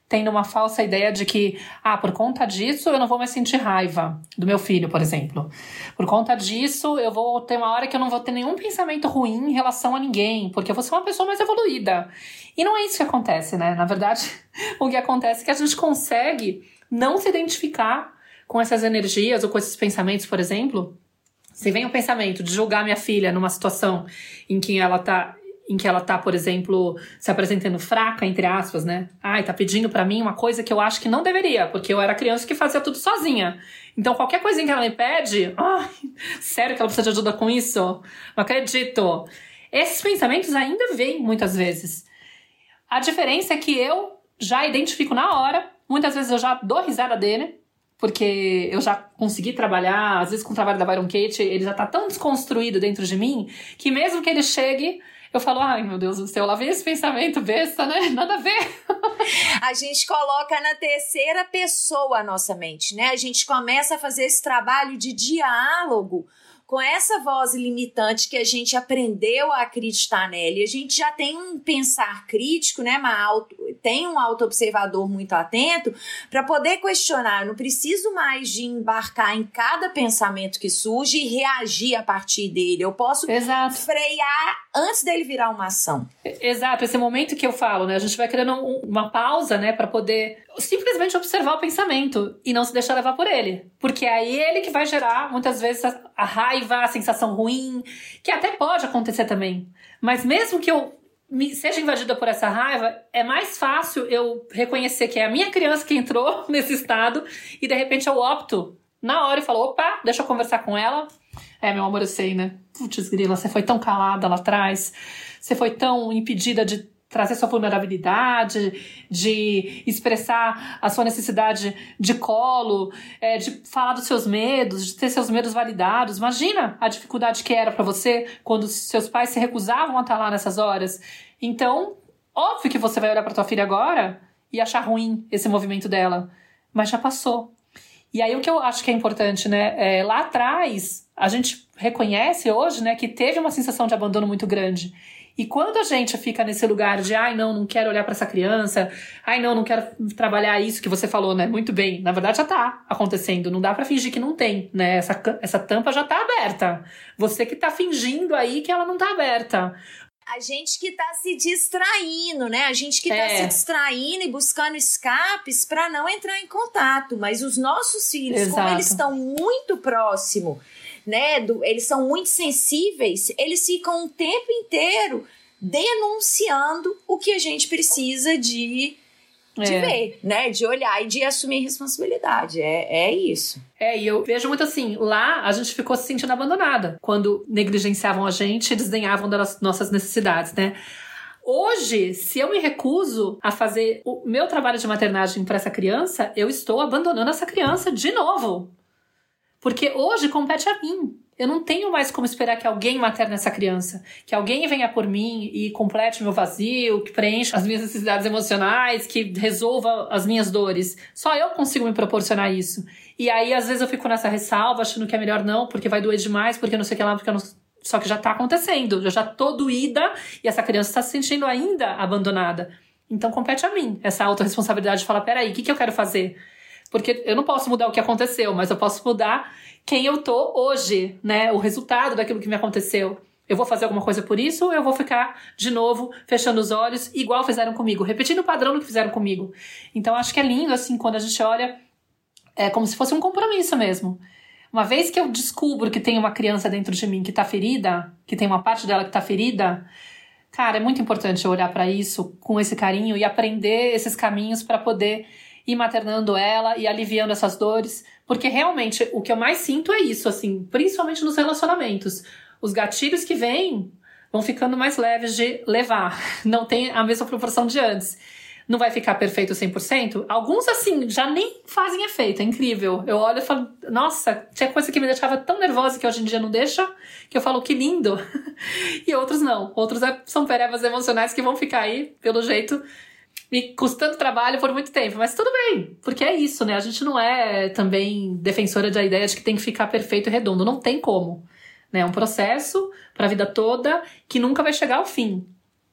tendo uma falsa ideia de que, ah, por conta disso eu não vou mais sentir raiva do meu filho, por exemplo. Por conta disso eu vou ter uma hora que eu não vou ter nenhum pensamento ruim em relação a ninguém, porque eu vou ser uma pessoa mais evoluída. E não é isso que acontece, né? Na verdade, o que acontece é que a gente consegue não se identificar com essas energias ou com esses pensamentos, por exemplo, se vem o pensamento de julgar minha filha numa situação em que ela tá em que ela tá, por exemplo, se apresentando fraca, entre aspas, né? Ai, tá pedindo para mim uma coisa que eu acho que não deveria, porque eu era criança que fazia tudo sozinha. Então, qualquer coisinha que ela me pede, ai, sério que ela precisa de ajuda com isso? Não acredito. Esses pensamentos ainda vêm muitas vezes. A diferença é que eu já identifico na hora, muitas vezes eu já dou risada dele, porque eu já consegui trabalhar, às vezes com o trabalho da Byron Kate, ele já tá tão desconstruído dentro de mim, que mesmo que ele chegue, eu falo, ai meu Deus do céu, lá vem esse pensamento besta, né? Nada a ver. a gente coloca na terceira pessoa a nossa mente, né? A gente começa a fazer esse trabalho de diálogo com essa voz limitante que a gente aprendeu a acreditar nela, e a gente já tem um pensar crítico, né, uma auto, tem um auto-observador muito atento para poder questionar. Eu não preciso mais de embarcar em cada pensamento que surge e reagir a partir dele. Eu posso Exato. frear antes dele virar uma ação. Exato, esse momento que eu falo, né? A gente vai criando uma pausa, né, para poder simplesmente observar o pensamento e não se deixar levar por ele. Porque é ele que vai gerar, muitas vezes, a raiva, a sensação ruim, que até pode acontecer também. Mas mesmo que eu me, seja invadida por essa raiva, é mais fácil eu reconhecer que é a minha criança que entrou nesse estado e de repente eu opto na hora e falo: opa, deixa eu conversar com ela. É, meu amor, eu sei, né? Putz, grila, você foi tão calada lá atrás, você foi tão impedida de trazer sua vulnerabilidade, de expressar a sua necessidade de colo, é, de falar dos seus medos, de ter seus medos validados. Imagina a dificuldade que era para você quando seus pais se recusavam a estar lá nessas horas. Então, óbvio que você vai olhar para tua filha agora e achar ruim esse movimento dela, mas já passou. E aí o que eu acho que é importante, né? É, lá atrás, a gente reconhece hoje, né, que teve uma sensação de abandono muito grande. E quando a gente fica nesse lugar de, ai, não, não quero olhar para essa criança, ai, não, não quero trabalhar isso que você falou, né? Muito bem. Na verdade, já tá acontecendo. Não dá para fingir que não tem, né? Essa, essa tampa já tá aberta. Você que tá fingindo aí que ela não tá aberta a gente que tá se distraindo, né? A gente que tá é. se distraindo e buscando escapes para não entrar em contato. Mas os nossos filhos, Exato. como eles estão muito próximo, né? Do, eles são muito sensíveis, eles ficam o tempo inteiro denunciando o que a gente precisa de de é. ver, né? De olhar e de assumir responsabilidade. É, é isso. É, e eu vejo muito assim, lá a gente ficou se sentindo abandonada quando negligenciavam a gente e desdenhavam das nossas necessidades, né? Hoje, se eu me recuso a fazer o meu trabalho de maternagem para essa criança, eu estou abandonando essa criança de novo. Porque hoje compete a mim. Eu não tenho mais como esperar que alguém materne essa criança, que alguém venha por mim e complete meu vazio, que preencha as minhas necessidades emocionais, que resolva as minhas dores. Só eu consigo me proporcionar isso. E aí, às vezes, eu fico nessa ressalva, achando que é melhor não, porque vai doer demais, porque não sei o que lá, porque eu não. Só que já tá acontecendo, eu já tô doída e essa criança está se sentindo ainda abandonada. Então compete a mim essa autorresponsabilidade de falar: peraí, o que, que eu quero fazer? Porque eu não posso mudar o que aconteceu, mas eu posso mudar quem eu tô hoje, né? O resultado daquilo que me aconteceu. Eu vou fazer alguma coisa por isso ou eu vou ficar de novo fechando os olhos, igual fizeram comigo, repetindo o padrão do que fizeram comigo. Então acho que é lindo, assim, quando a gente olha, é como se fosse um compromisso mesmo. Uma vez que eu descubro que tem uma criança dentro de mim que tá ferida, que tem uma parte dela que tá ferida, cara, é muito importante eu olhar para isso com esse carinho e aprender esses caminhos para poder e maternando ela e aliviando essas dores, porque realmente o que eu mais sinto é isso, assim, principalmente nos relacionamentos. Os gatilhos que vêm vão ficando mais leves de levar, não tem a mesma proporção de antes. Não vai ficar perfeito 100%? Alguns, assim, já nem fazem efeito, é incrível. Eu olho e falo, nossa, tinha coisa que me deixava tão nervosa que hoje em dia não deixa, que eu falo, que lindo. e outros não. Outros é, são perevas emocionais que vão ficar aí, pelo jeito, me custando trabalho por muito tempo. Mas tudo bem, porque é isso, né? A gente não é também defensora da ideia de que tem que ficar perfeito e redondo. Não tem como. Né? É um processo para a vida toda que nunca vai chegar ao fim.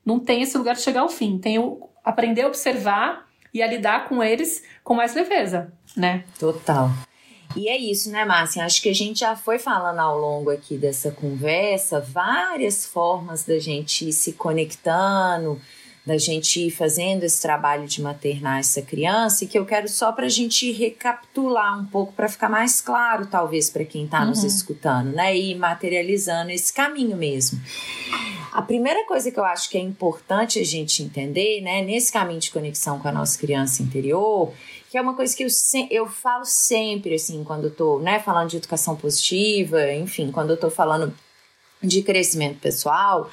Não tem esse lugar de chegar ao fim. Tem o aprender a observar e a lidar com eles com mais leveza, né? Total. E é isso, né, Márcia? Acho que a gente já foi falando ao longo aqui dessa conversa várias formas da gente ir se conectando, da gente ir fazendo esse trabalho de maternar essa criança e que eu quero só para a gente recapitular um pouco para ficar mais claro, talvez, para quem está uhum. nos escutando, né? E materializando esse caminho mesmo. A primeira coisa que eu acho que é importante a gente entender, né, nesse caminho de conexão com a nossa criança interior, que é uma coisa que eu, eu falo sempre, assim, quando eu tô, né, falando de educação positiva, enfim, quando eu tô falando de crescimento pessoal,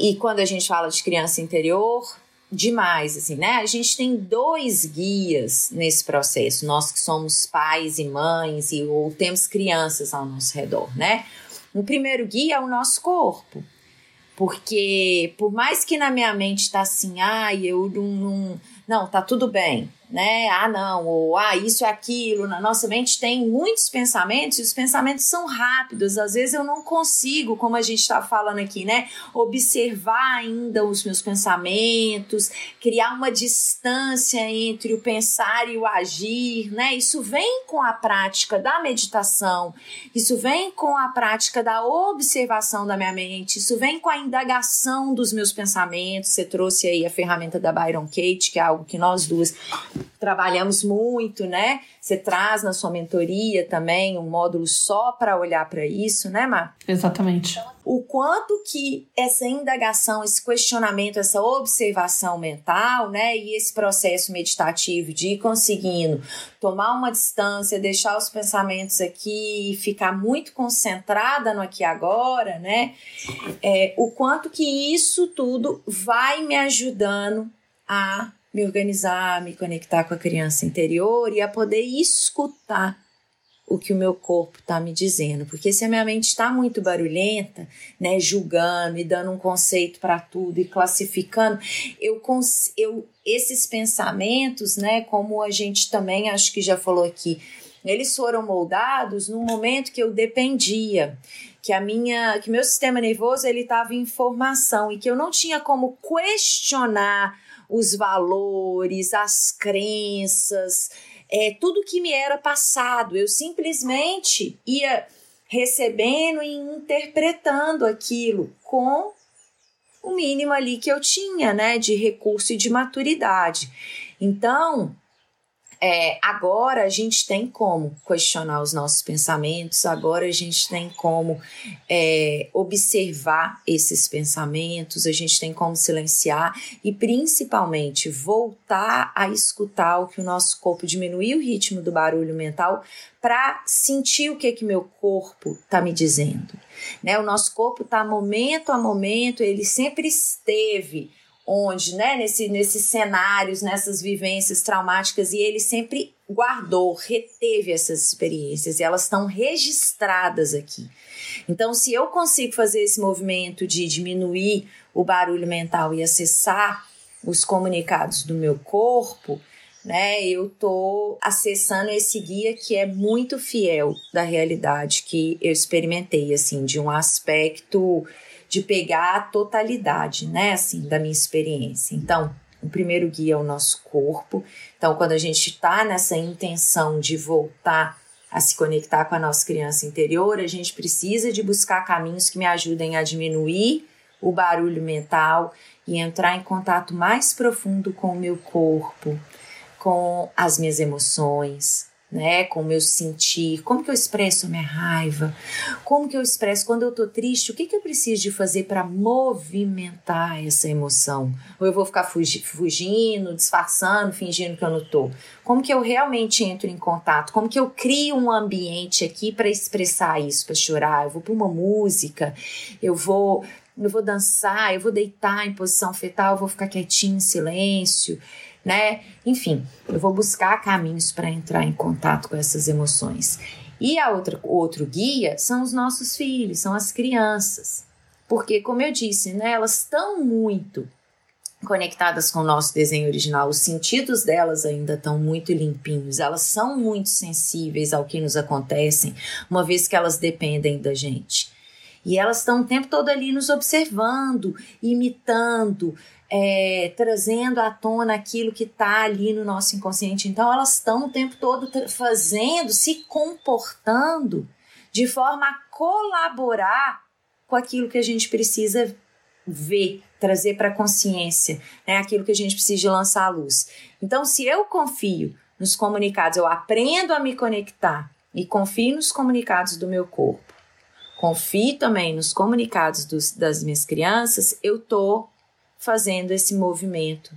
e quando a gente fala de criança interior, demais, assim, né? A gente tem dois guias nesse processo, nós que somos pais e mães e ou temos crianças ao nosso redor, né? O primeiro guia é o nosso corpo. Porque por mais que na minha mente está assim, ai, eu não, não, não, tá tudo bem né? Ah, não, ou ah, isso é aquilo. Na nossa mente tem muitos pensamentos e os pensamentos são rápidos. Às vezes eu não consigo, como a gente está falando aqui, né? Observar ainda os meus pensamentos, criar uma distância entre o pensar e o agir, né? Isso vem com a prática da meditação, isso vem com a prática da observação da minha mente, isso vem com a indagação dos meus pensamentos. Você trouxe aí a ferramenta da Byron Kate, que é algo que nós duas trabalhamos muito, né? Você traz na sua mentoria também um módulo só para olhar para isso, né, Mar? Exatamente. O quanto que essa indagação, esse questionamento, essa observação mental, né, e esse processo meditativo de ir conseguindo tomar uma distância, deixar os pensamentos aqui e ficar muito concentrada no aqui e agora, né? É, o quanto que isso tudo vai me ajudando a me organizar, me conectar com a criança interior e a poder escutar o que o meu corpo está me dizendo. Porque se a minha mente está muito barulhenta, né, julgando e dando um conceito para tudo e classificando, eu, eu esses pensamentos, né, como a gente também acho que já falou aqui, eles foram moldados num momento que eu dependia, que a minha, que meu sistema nervoso ele estava em formação e que eu não tinha como questionar os valores, as crenças, é, tudo que me era passado. Eu simplesmente ia recebendo e interpretando aquilo com o mínimo ali que eu tinha, né, de recurso e de maturidade. Então, é, agora a gente tem como questionar os nossos pensamentos, agora a gente tem como é, observar esses pensamentos, a gente tem como silenciar e principalmente voltar a escutar o que o nosso corpo diminuir o ritmo do barulho mental para sentir o que que meu corpo está me dizendo. Né? O nosso corpo está momento a momento, ele sempre esteve onde, né, nesse, nesses cenários, nessas vivências traumáticas, e ele sempre guardou, reteve essas experiências, e elas estão registradas aqui. Então, se eu consigo fazer esse movimento de diminuir o barulho mental e acessar os comunicados do meu corpo, né, eu tô acessando esse guia que é muito fiel da realidade que eu experimentei, assim, de um aspecto de pegar a totalidade, né, assim, da minha experiência. Então, o primeiro guia é o nosso corpo. Então, quando a gente está nessa intenção de voltar a se conectar com a nossa criança interior, a gente precisa de buscar caminhos que me ajudem a diminuir o barulho mental e entrar em contato mais profundo com o meu corpo, com as minhas emoções, né, com o meu sentir, como que eu expresso a minha raiva, como que eu expresso quando eu tô triste, o que que eu preciso de fazer para movimentar essa emoção? Ou eu vou ficar fugindo, disfarçando, fingindo que eu não tô? Como que eu realmente entro em contato? Como que eu crio um ambiente aqui para expressar isso, para chorar? Eu vou para uma música, eu vou eu vou dançar, eu vou deitar em posição fetal, eu vou ficar quietinho em silêncio né? Enfim, eu vou buscar caminhos para entrar em contato com essas emoções. E a outra, outro guia são os nossos filhos, são as crianças. Porque, como eu disse, né, elas estão muito conectadas com o nosso desenho original, os sentidos delas ainda estão muito limpinhos, elas são muito sensíveis ao que nos acontece, uma vez que elas dependem da gente. E elas estão o tempo todo ali nos observando, imitando, é, trazendo à tona aquilo que está ali no nosso inconsciente. Então, elas estão o tempo todo fazendo, se comportando de forma a colaborar com aquilo que a gente precisa ver, trazer para a consciência, né? aquilo que a gente precisa lançar à luz. Então, se eu confio nos comunicados, eu aprendo a me conectar e confio nos comunicados do meu corpo, confio também nos comunicados dos, das minhas crianças, eu estou fazendo esse movimento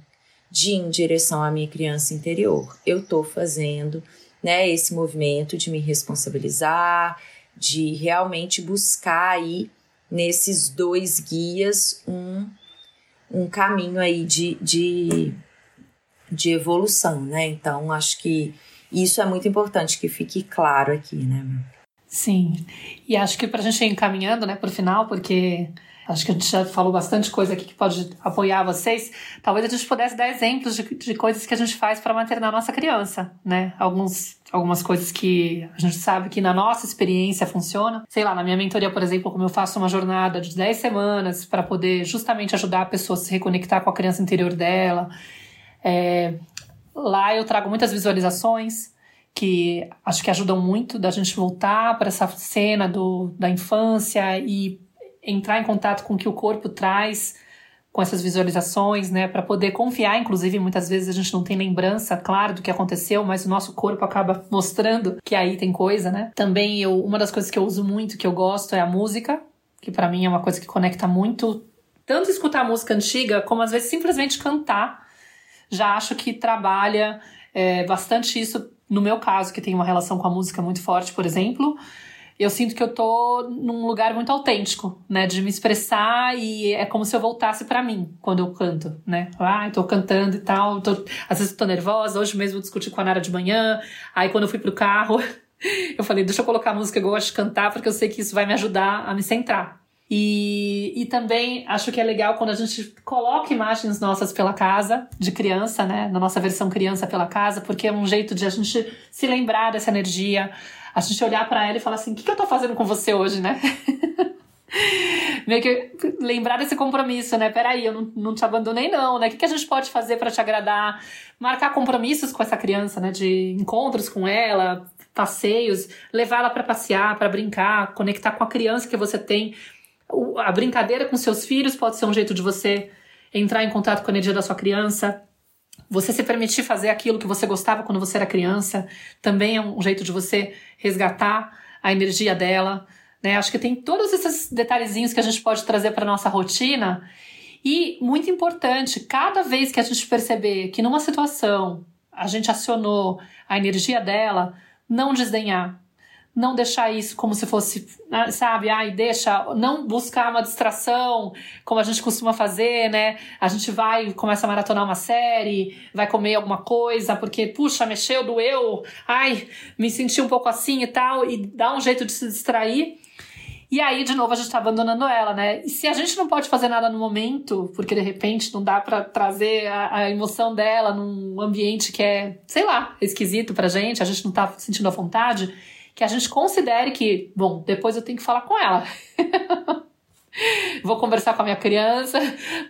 de ir em direção à minha criança interior. Eu estou fazendo né, esse movimento de me responsabilizar, de realmente buscar aí nesses dois guias um, um caminho aí de, de, de evolução, né? Então, acho que isso é muito importante que fique claro aqui, né? Sim, e acho que para a gente ir encaminhando né, para o final, porque Acho que a gente já falou bastante coisa aqui que pode apoiar vocês. Talvez a gente pudesse dar exemplos de, de coisas que a gente faz para maternar a nossa criança, né? Alguns, algumas coisas que a gente sabe que na nossa experiência funciona. Sei lá, na minha mentoria, por exemplo, como eu faço uma jornada de 10 semanas para poder justamente ajudar a pessoa a se reconectar com a criança interior dela. É, lá eu trago muitas visualizações que acho que ajudam muito da gente voltar para essa cena do, da infância e entrar em contato com o que o corpo traz com essas visualizações, né, para poder confiar, inclusive muitas vezes a gente não tem lembrança, claro, do que aconteceu, mas o nosso corpo acaba mostrando que aí tem coisa, né? Também eu, uma das coisas que eu uso muito, que eu gosto é a música, que para mim é uma coisa que conecta muito, tanto escutar música antiga, como às vezes simplesmente cantar. Já acho que trabalha é, bastante isso no meu caso, que tem uma relação com a música muito forte, por exemplo eu sinto que eu tô num lugar muito autêntico, né? De me expressar e é como se eu voltasse para mim quando eu canto, né? Ah, eu tô cantando e tal, tô, às vezes eu tô nervosa, hoje mesmo eu discuti com a Nara de manhã, aí quando eu fui pro carro, eu falei, deixa eu colocar a música que eu gosto de cantar, porque eu sei que isso vai me ajudar a me centrar. E, e também acho que é legal quando a gente coloca imagens nossas pela casa, de criança, né? Na nossa versão criança pela casa, porque é um jeito de a gente se lembrar dessa energia, a gente olhar para ela e falar assim: o que, que eu tô fazendo com você hoje, né? meio que lembrar desse compromisso, né? Peraí, eu não, não te abandonei, não, né? O que, que a gente pode fazer para te agradar? Marcar compromissos com essa criança, né? De encontros com ela, passeios, levar ela para passear, para brincar, conectar com a criança que você tem. A brincadeira com seus filhos pode ser um jeito de você entrar em contato com a energia da sua criança. Você se permitir fazer aquilo que você gostava quando você era criança também é um jeito de você resgatar a energia dela. Né? Acho que tem todos esses detalhezinhos que a gente pode trazer para nossa rotina. E muito importante, cada vez que a gente perceber que numa situação a gente acionou a energia dela, não desdenhar. Não deixar isso como se fosse, né, sabe, ai, deixa, não buscar uma distração, como a gente costuma fazer, né? A gente vai, começa a maratonar uma série, vai comer alguma coisa, porque, puxa, mexeu, doeu, ai, me senti um pouco assim e tal, e dá um jeito de se distrair e aí, de novo, a gente tá abandonando ela, né? E se a gente não pode fazer nada no momento, porque de repente não dá para trazer a, a, emoção dela num ambiente que é, sei lá, esquisito pra gente, a gente não tá sentindo a vontade, que a gente considere que, bom, depois eu tenho que falar com ela. Vou conversar com a minha criança,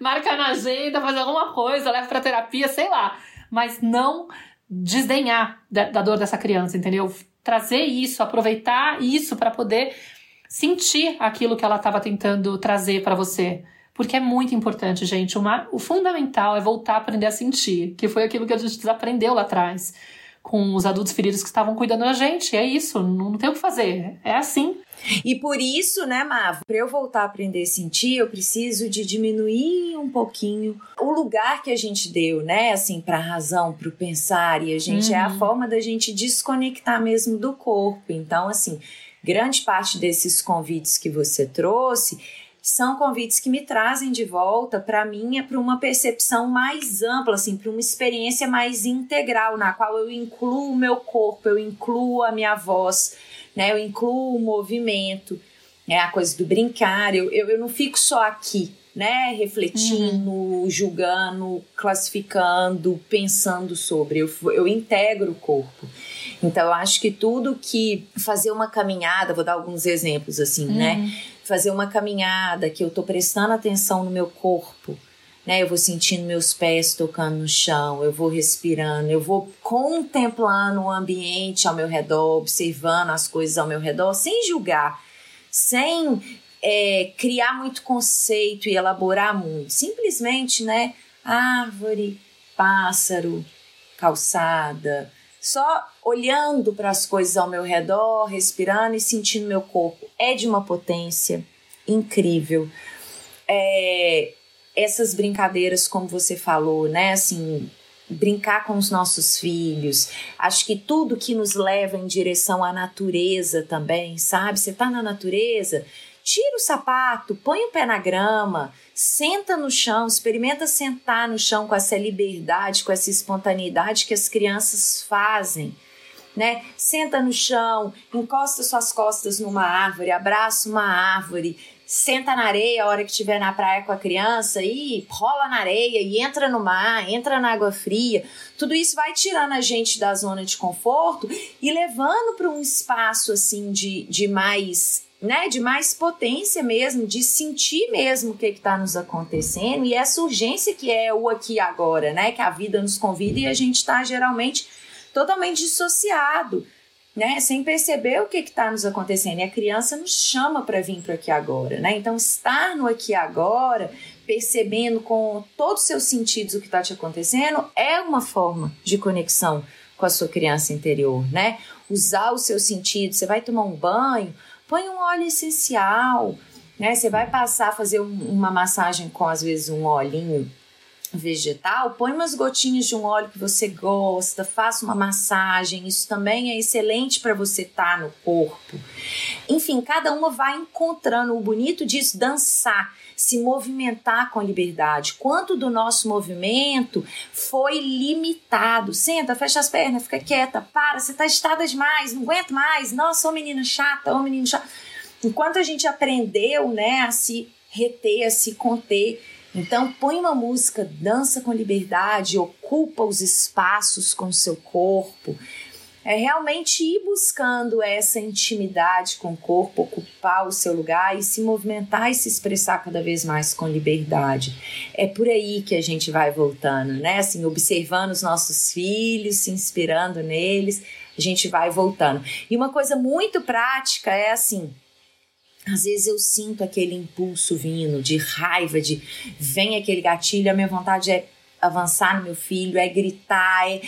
marcar na agenda, fazer alguma coisa, levo pra terapia, sei lá. Mas não desdenhar da, da dor dessa criança, entendeu? Trazer isso, aproveitar isso para poder sentir aquilo que ela estava tentando trazer para você. Porque é muito importante, gente. Uma, o fundamental é voltar a aprender a sentir, que foi aquilo que a gente desaprendeu lá atrás com os adultos feridos que estavam cuidando da gente. É isso, não, tem o que fazer. É assim. E por isso, né, Mavo, para eu voltar a aprender a sentir, eu preciso de diminuir um pouquinho o lugar que a gente deu, né, assim, para a razão, para o pensar, e a gente uhum. é a uhum. forma da gente desconectar mesmo do corpo. Então, assim, grande parte desses convites que você trouxe são convites que me trazem de volta para mim é para uma percepção mais ampla, assim, para uma experiência mais integral, na qual eu incluo o meu corpo, eu incluo a minha voz, né? Eu incluo o movimento, é a coisa do brincar, eu, eu, eu não fico só aqui, né? Refletindo, uhum. julgando, classificando, pensando sobre, eu, eu integro o corpo. Então, eu acho que tudo que fazer uma caminhada, vou dar alguns exemplos assim, né? uhum. né? Fazer uma caminhada que eu tô prestando atenção no meu corpo, né? Eu vou sentindo meus pés tocando no chão, eu vou respirando, eu vou contemplando o ambiente ao meu redor, observando as coisas ao meu redor, sem julgar, sem é, criar muito conceito e elaborar muito. Simplesmente, né? Árvore, pássaro, calçada, só olhando para as coisas ao meu redor, respirando e sentindo meu corpo. É de uma potência incrível. É, essas brincadeiras, como você falou, né? Assim, brincar com os nossos filhos. Acho que tudo que nos leva em direção à natureza também, sabe? Você tá na natureza, tira o sapato, põe o pé na grama, senta no chão, experimenta sentar no chão com essa liberdade, com essa espontaneidade que as crianças fazem. Né? Senta no chão, encosta suas costas numa árvore, abraça uma árvore, senta na areia a hora que estiver na praia com a criança e rola na areia e entra no mar, entra na água fria. Tudo isso vai tirando a gente da zona de conforto e levando para um espaço assim de, de mais né, de mais potência mesmo, de sentir mesmo o que está nos acontecendo e essa urgência que é o aqui e agora, né, que a vida nos convida e a gente está geralmente totalmente dissociado, né, sem perceber o que está nos acontecendo. E a criança nos chama para vir para aqui agora, né? Então estar no aqui agora, percebendo com todos os seus sentidos o que está te acontecendo, é uma forma de conexão com a sua criança interior, né? Usar os seus sentidos. Você vai tomar um banho põe um óleo essencial, né? Você vai passar fazer uma massagem com às vezes um olhinho vegetal, põe umas gotinhas de um óleo que você gosta, faça uma massagem, isso também é excelente para você estar tá no corpo. Enfim, cada uma vai encontrando o bonito disso, dançar, se movimentar com liberdade. Quanto do nosso movimento foi limitado? Senta, fecha as pernas, fica quieta, para, você está estada demais, não aguento mais, nossa, ô menina chata, ô menino chato enquanto a gente aprendeu, né, a se reter, a se conter, então põe uma música, dança com liberdade, ocupa os espaços com seu corpo, é realmente ir buscando essa intimidade com o corpo, ocupar o seu lugar e se movimentar e se expressar cada vez mais com liberdade. É por aí que a gente vai voltando, né? Assim, observando os nossos filhos, se inspirando neles, a gente vai voltando. E uma coisa muito prática é assim, às vezes eu sinto aquele impulso vindo de raiva, de vem aquele gatilho, a minha vontade é avançar no meu filho, é gritar, é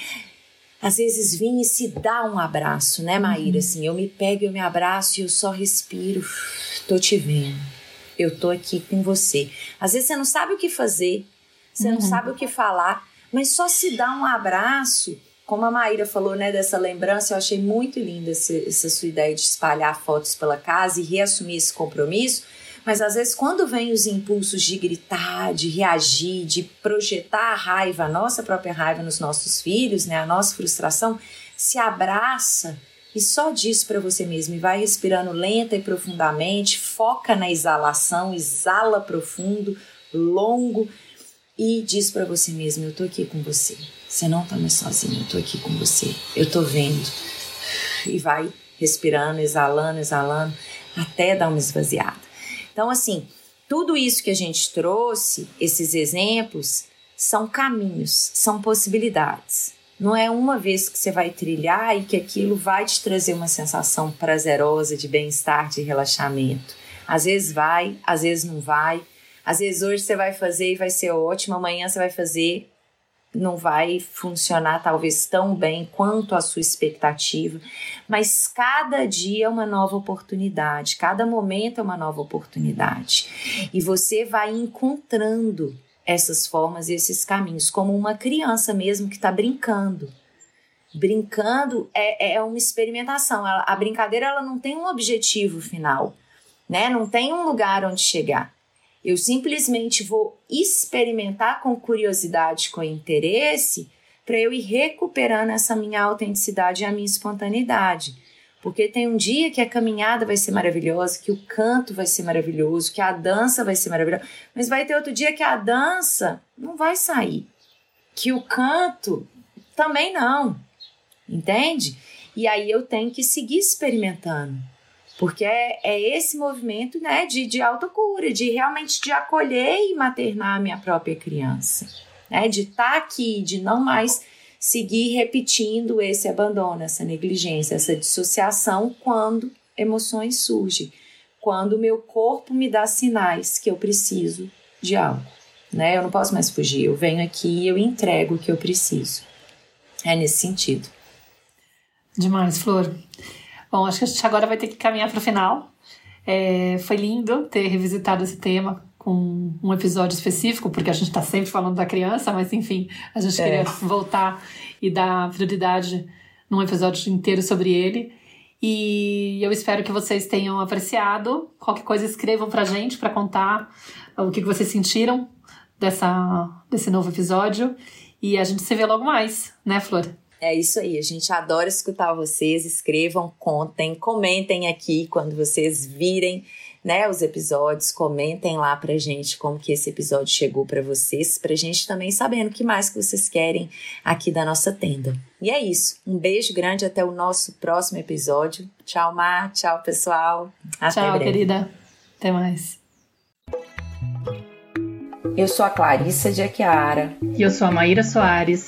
às vezes vir e se dar um abraço, né, Maíra? Uhum. Assim, eu me pego, eu me abraço e eu só respiro. Tô te vendo. Eu tô aqui com você. Às vezes você não sabe o que fazer, você uhum. não sabe o que falar, mas só se dá um abraço. Como a Maíra falou, né, dessa lembrança, eu achei muito linda essa, essa sua ideia de espalhar fotos pela casa e reassumir esse compromisso mas às vezes, quando vem os impulsos de gritar, de reagir, de projetar a raiva, a nossa própria raiva nos nossos filhos, né, a nossa frustração, se abraça e só diz para você mesmo e vai respirando lenta e profundamente, foca na exalação, exala profundo, longo e diz para você mesmo: Eu tô aqui com você. Você não tá mais sozinho, eu tô aqui com você. Eu tô vendo. E vai respirando, exalando, exalando, até dar uma esvaziada. Então, assim, tudo isso que a gente trouxe, esses exemplos, são caminhos, são possibilidades. Não é uma vez que você vai trilhar e que aquilo vai te trazer uma sensação prazerosa de bem-estar, de relaxamento. Às vezes vai, às vezes não vai. Às vezes hoje você vai fazer e vai ser ótimo, amanhã você vai fazer não vai funcionar talvez tão bem quanto a sua expectativa, mas cada dia é uma nova oportunidade, cada momento é uma nova oportunidade. E você vai encontrando essas formas esses caminhos, como uma criança mesmo que está brincando. Brincando é, é uma experimentação. A brincadeira ela não tem um objetivo final, né? Não tem um lugar onde chegar. Eu simplesmente vou experimentar com curiosidade, com interesse, para eu ir recuperando essa minha autenticidade e a minha espontaneidade. Porque tem um dia que a caminhada vai ser maravilhosa, que o canto vai ser maravilhoso, que a dança vai ser maravilhosa, mas vai ter outro dia que a dança não vai sair, que o canto também não, entende? E aí eu tenho que seguir experimentando. Porque é, é esse movimento né, de, de autocura, de realmente de acolher e maternar a minha própria criança. Né, de estar tá aqui, de não mais seguir repetindo esse abandono, essa negligência, essa dissociação quando emoções surgem, quando o meu corpo me dá sinais que eu preciso de algo. Né? Eu não posso mais fugir, eu venho aqui e eu entrego o que eu preciso. É nesse sentido. Demais, Flor. Bom, acho que a gente agora vai ter que caminhar para o final. É, foi lindo ter revisitado esse tema com um episódio específico, porque a gente está sempre falando da criança, mas enfim, a gente é. queria voltar e dar prioridade num episódio inteiro sobre ele. E eu espero que vocês tenham apreciado. Qualquer coisa, escrevam pra gente para contar o que vocês sentiram dessa, desse novo episódio. E a gente se vê logo mais, né, Flor? É isso aí, a gente adora escutar vocês. Escrevam, contem, comentem aqui quando vocês virem né, os episódios, comentem lá pra gente como que esse episódio chegou para vocês, pra gente também sabendo o que mais que vocês querem aqui da nossa tenda. E é isso. Um beijo grande até o nosso próximo episódio. Tchau, Mar. Tchau, pessoal. Até Tchau, breve. querida. Até mais. Eu sou a Clarissa de Aquiara. E eu sou a Maíra Soares.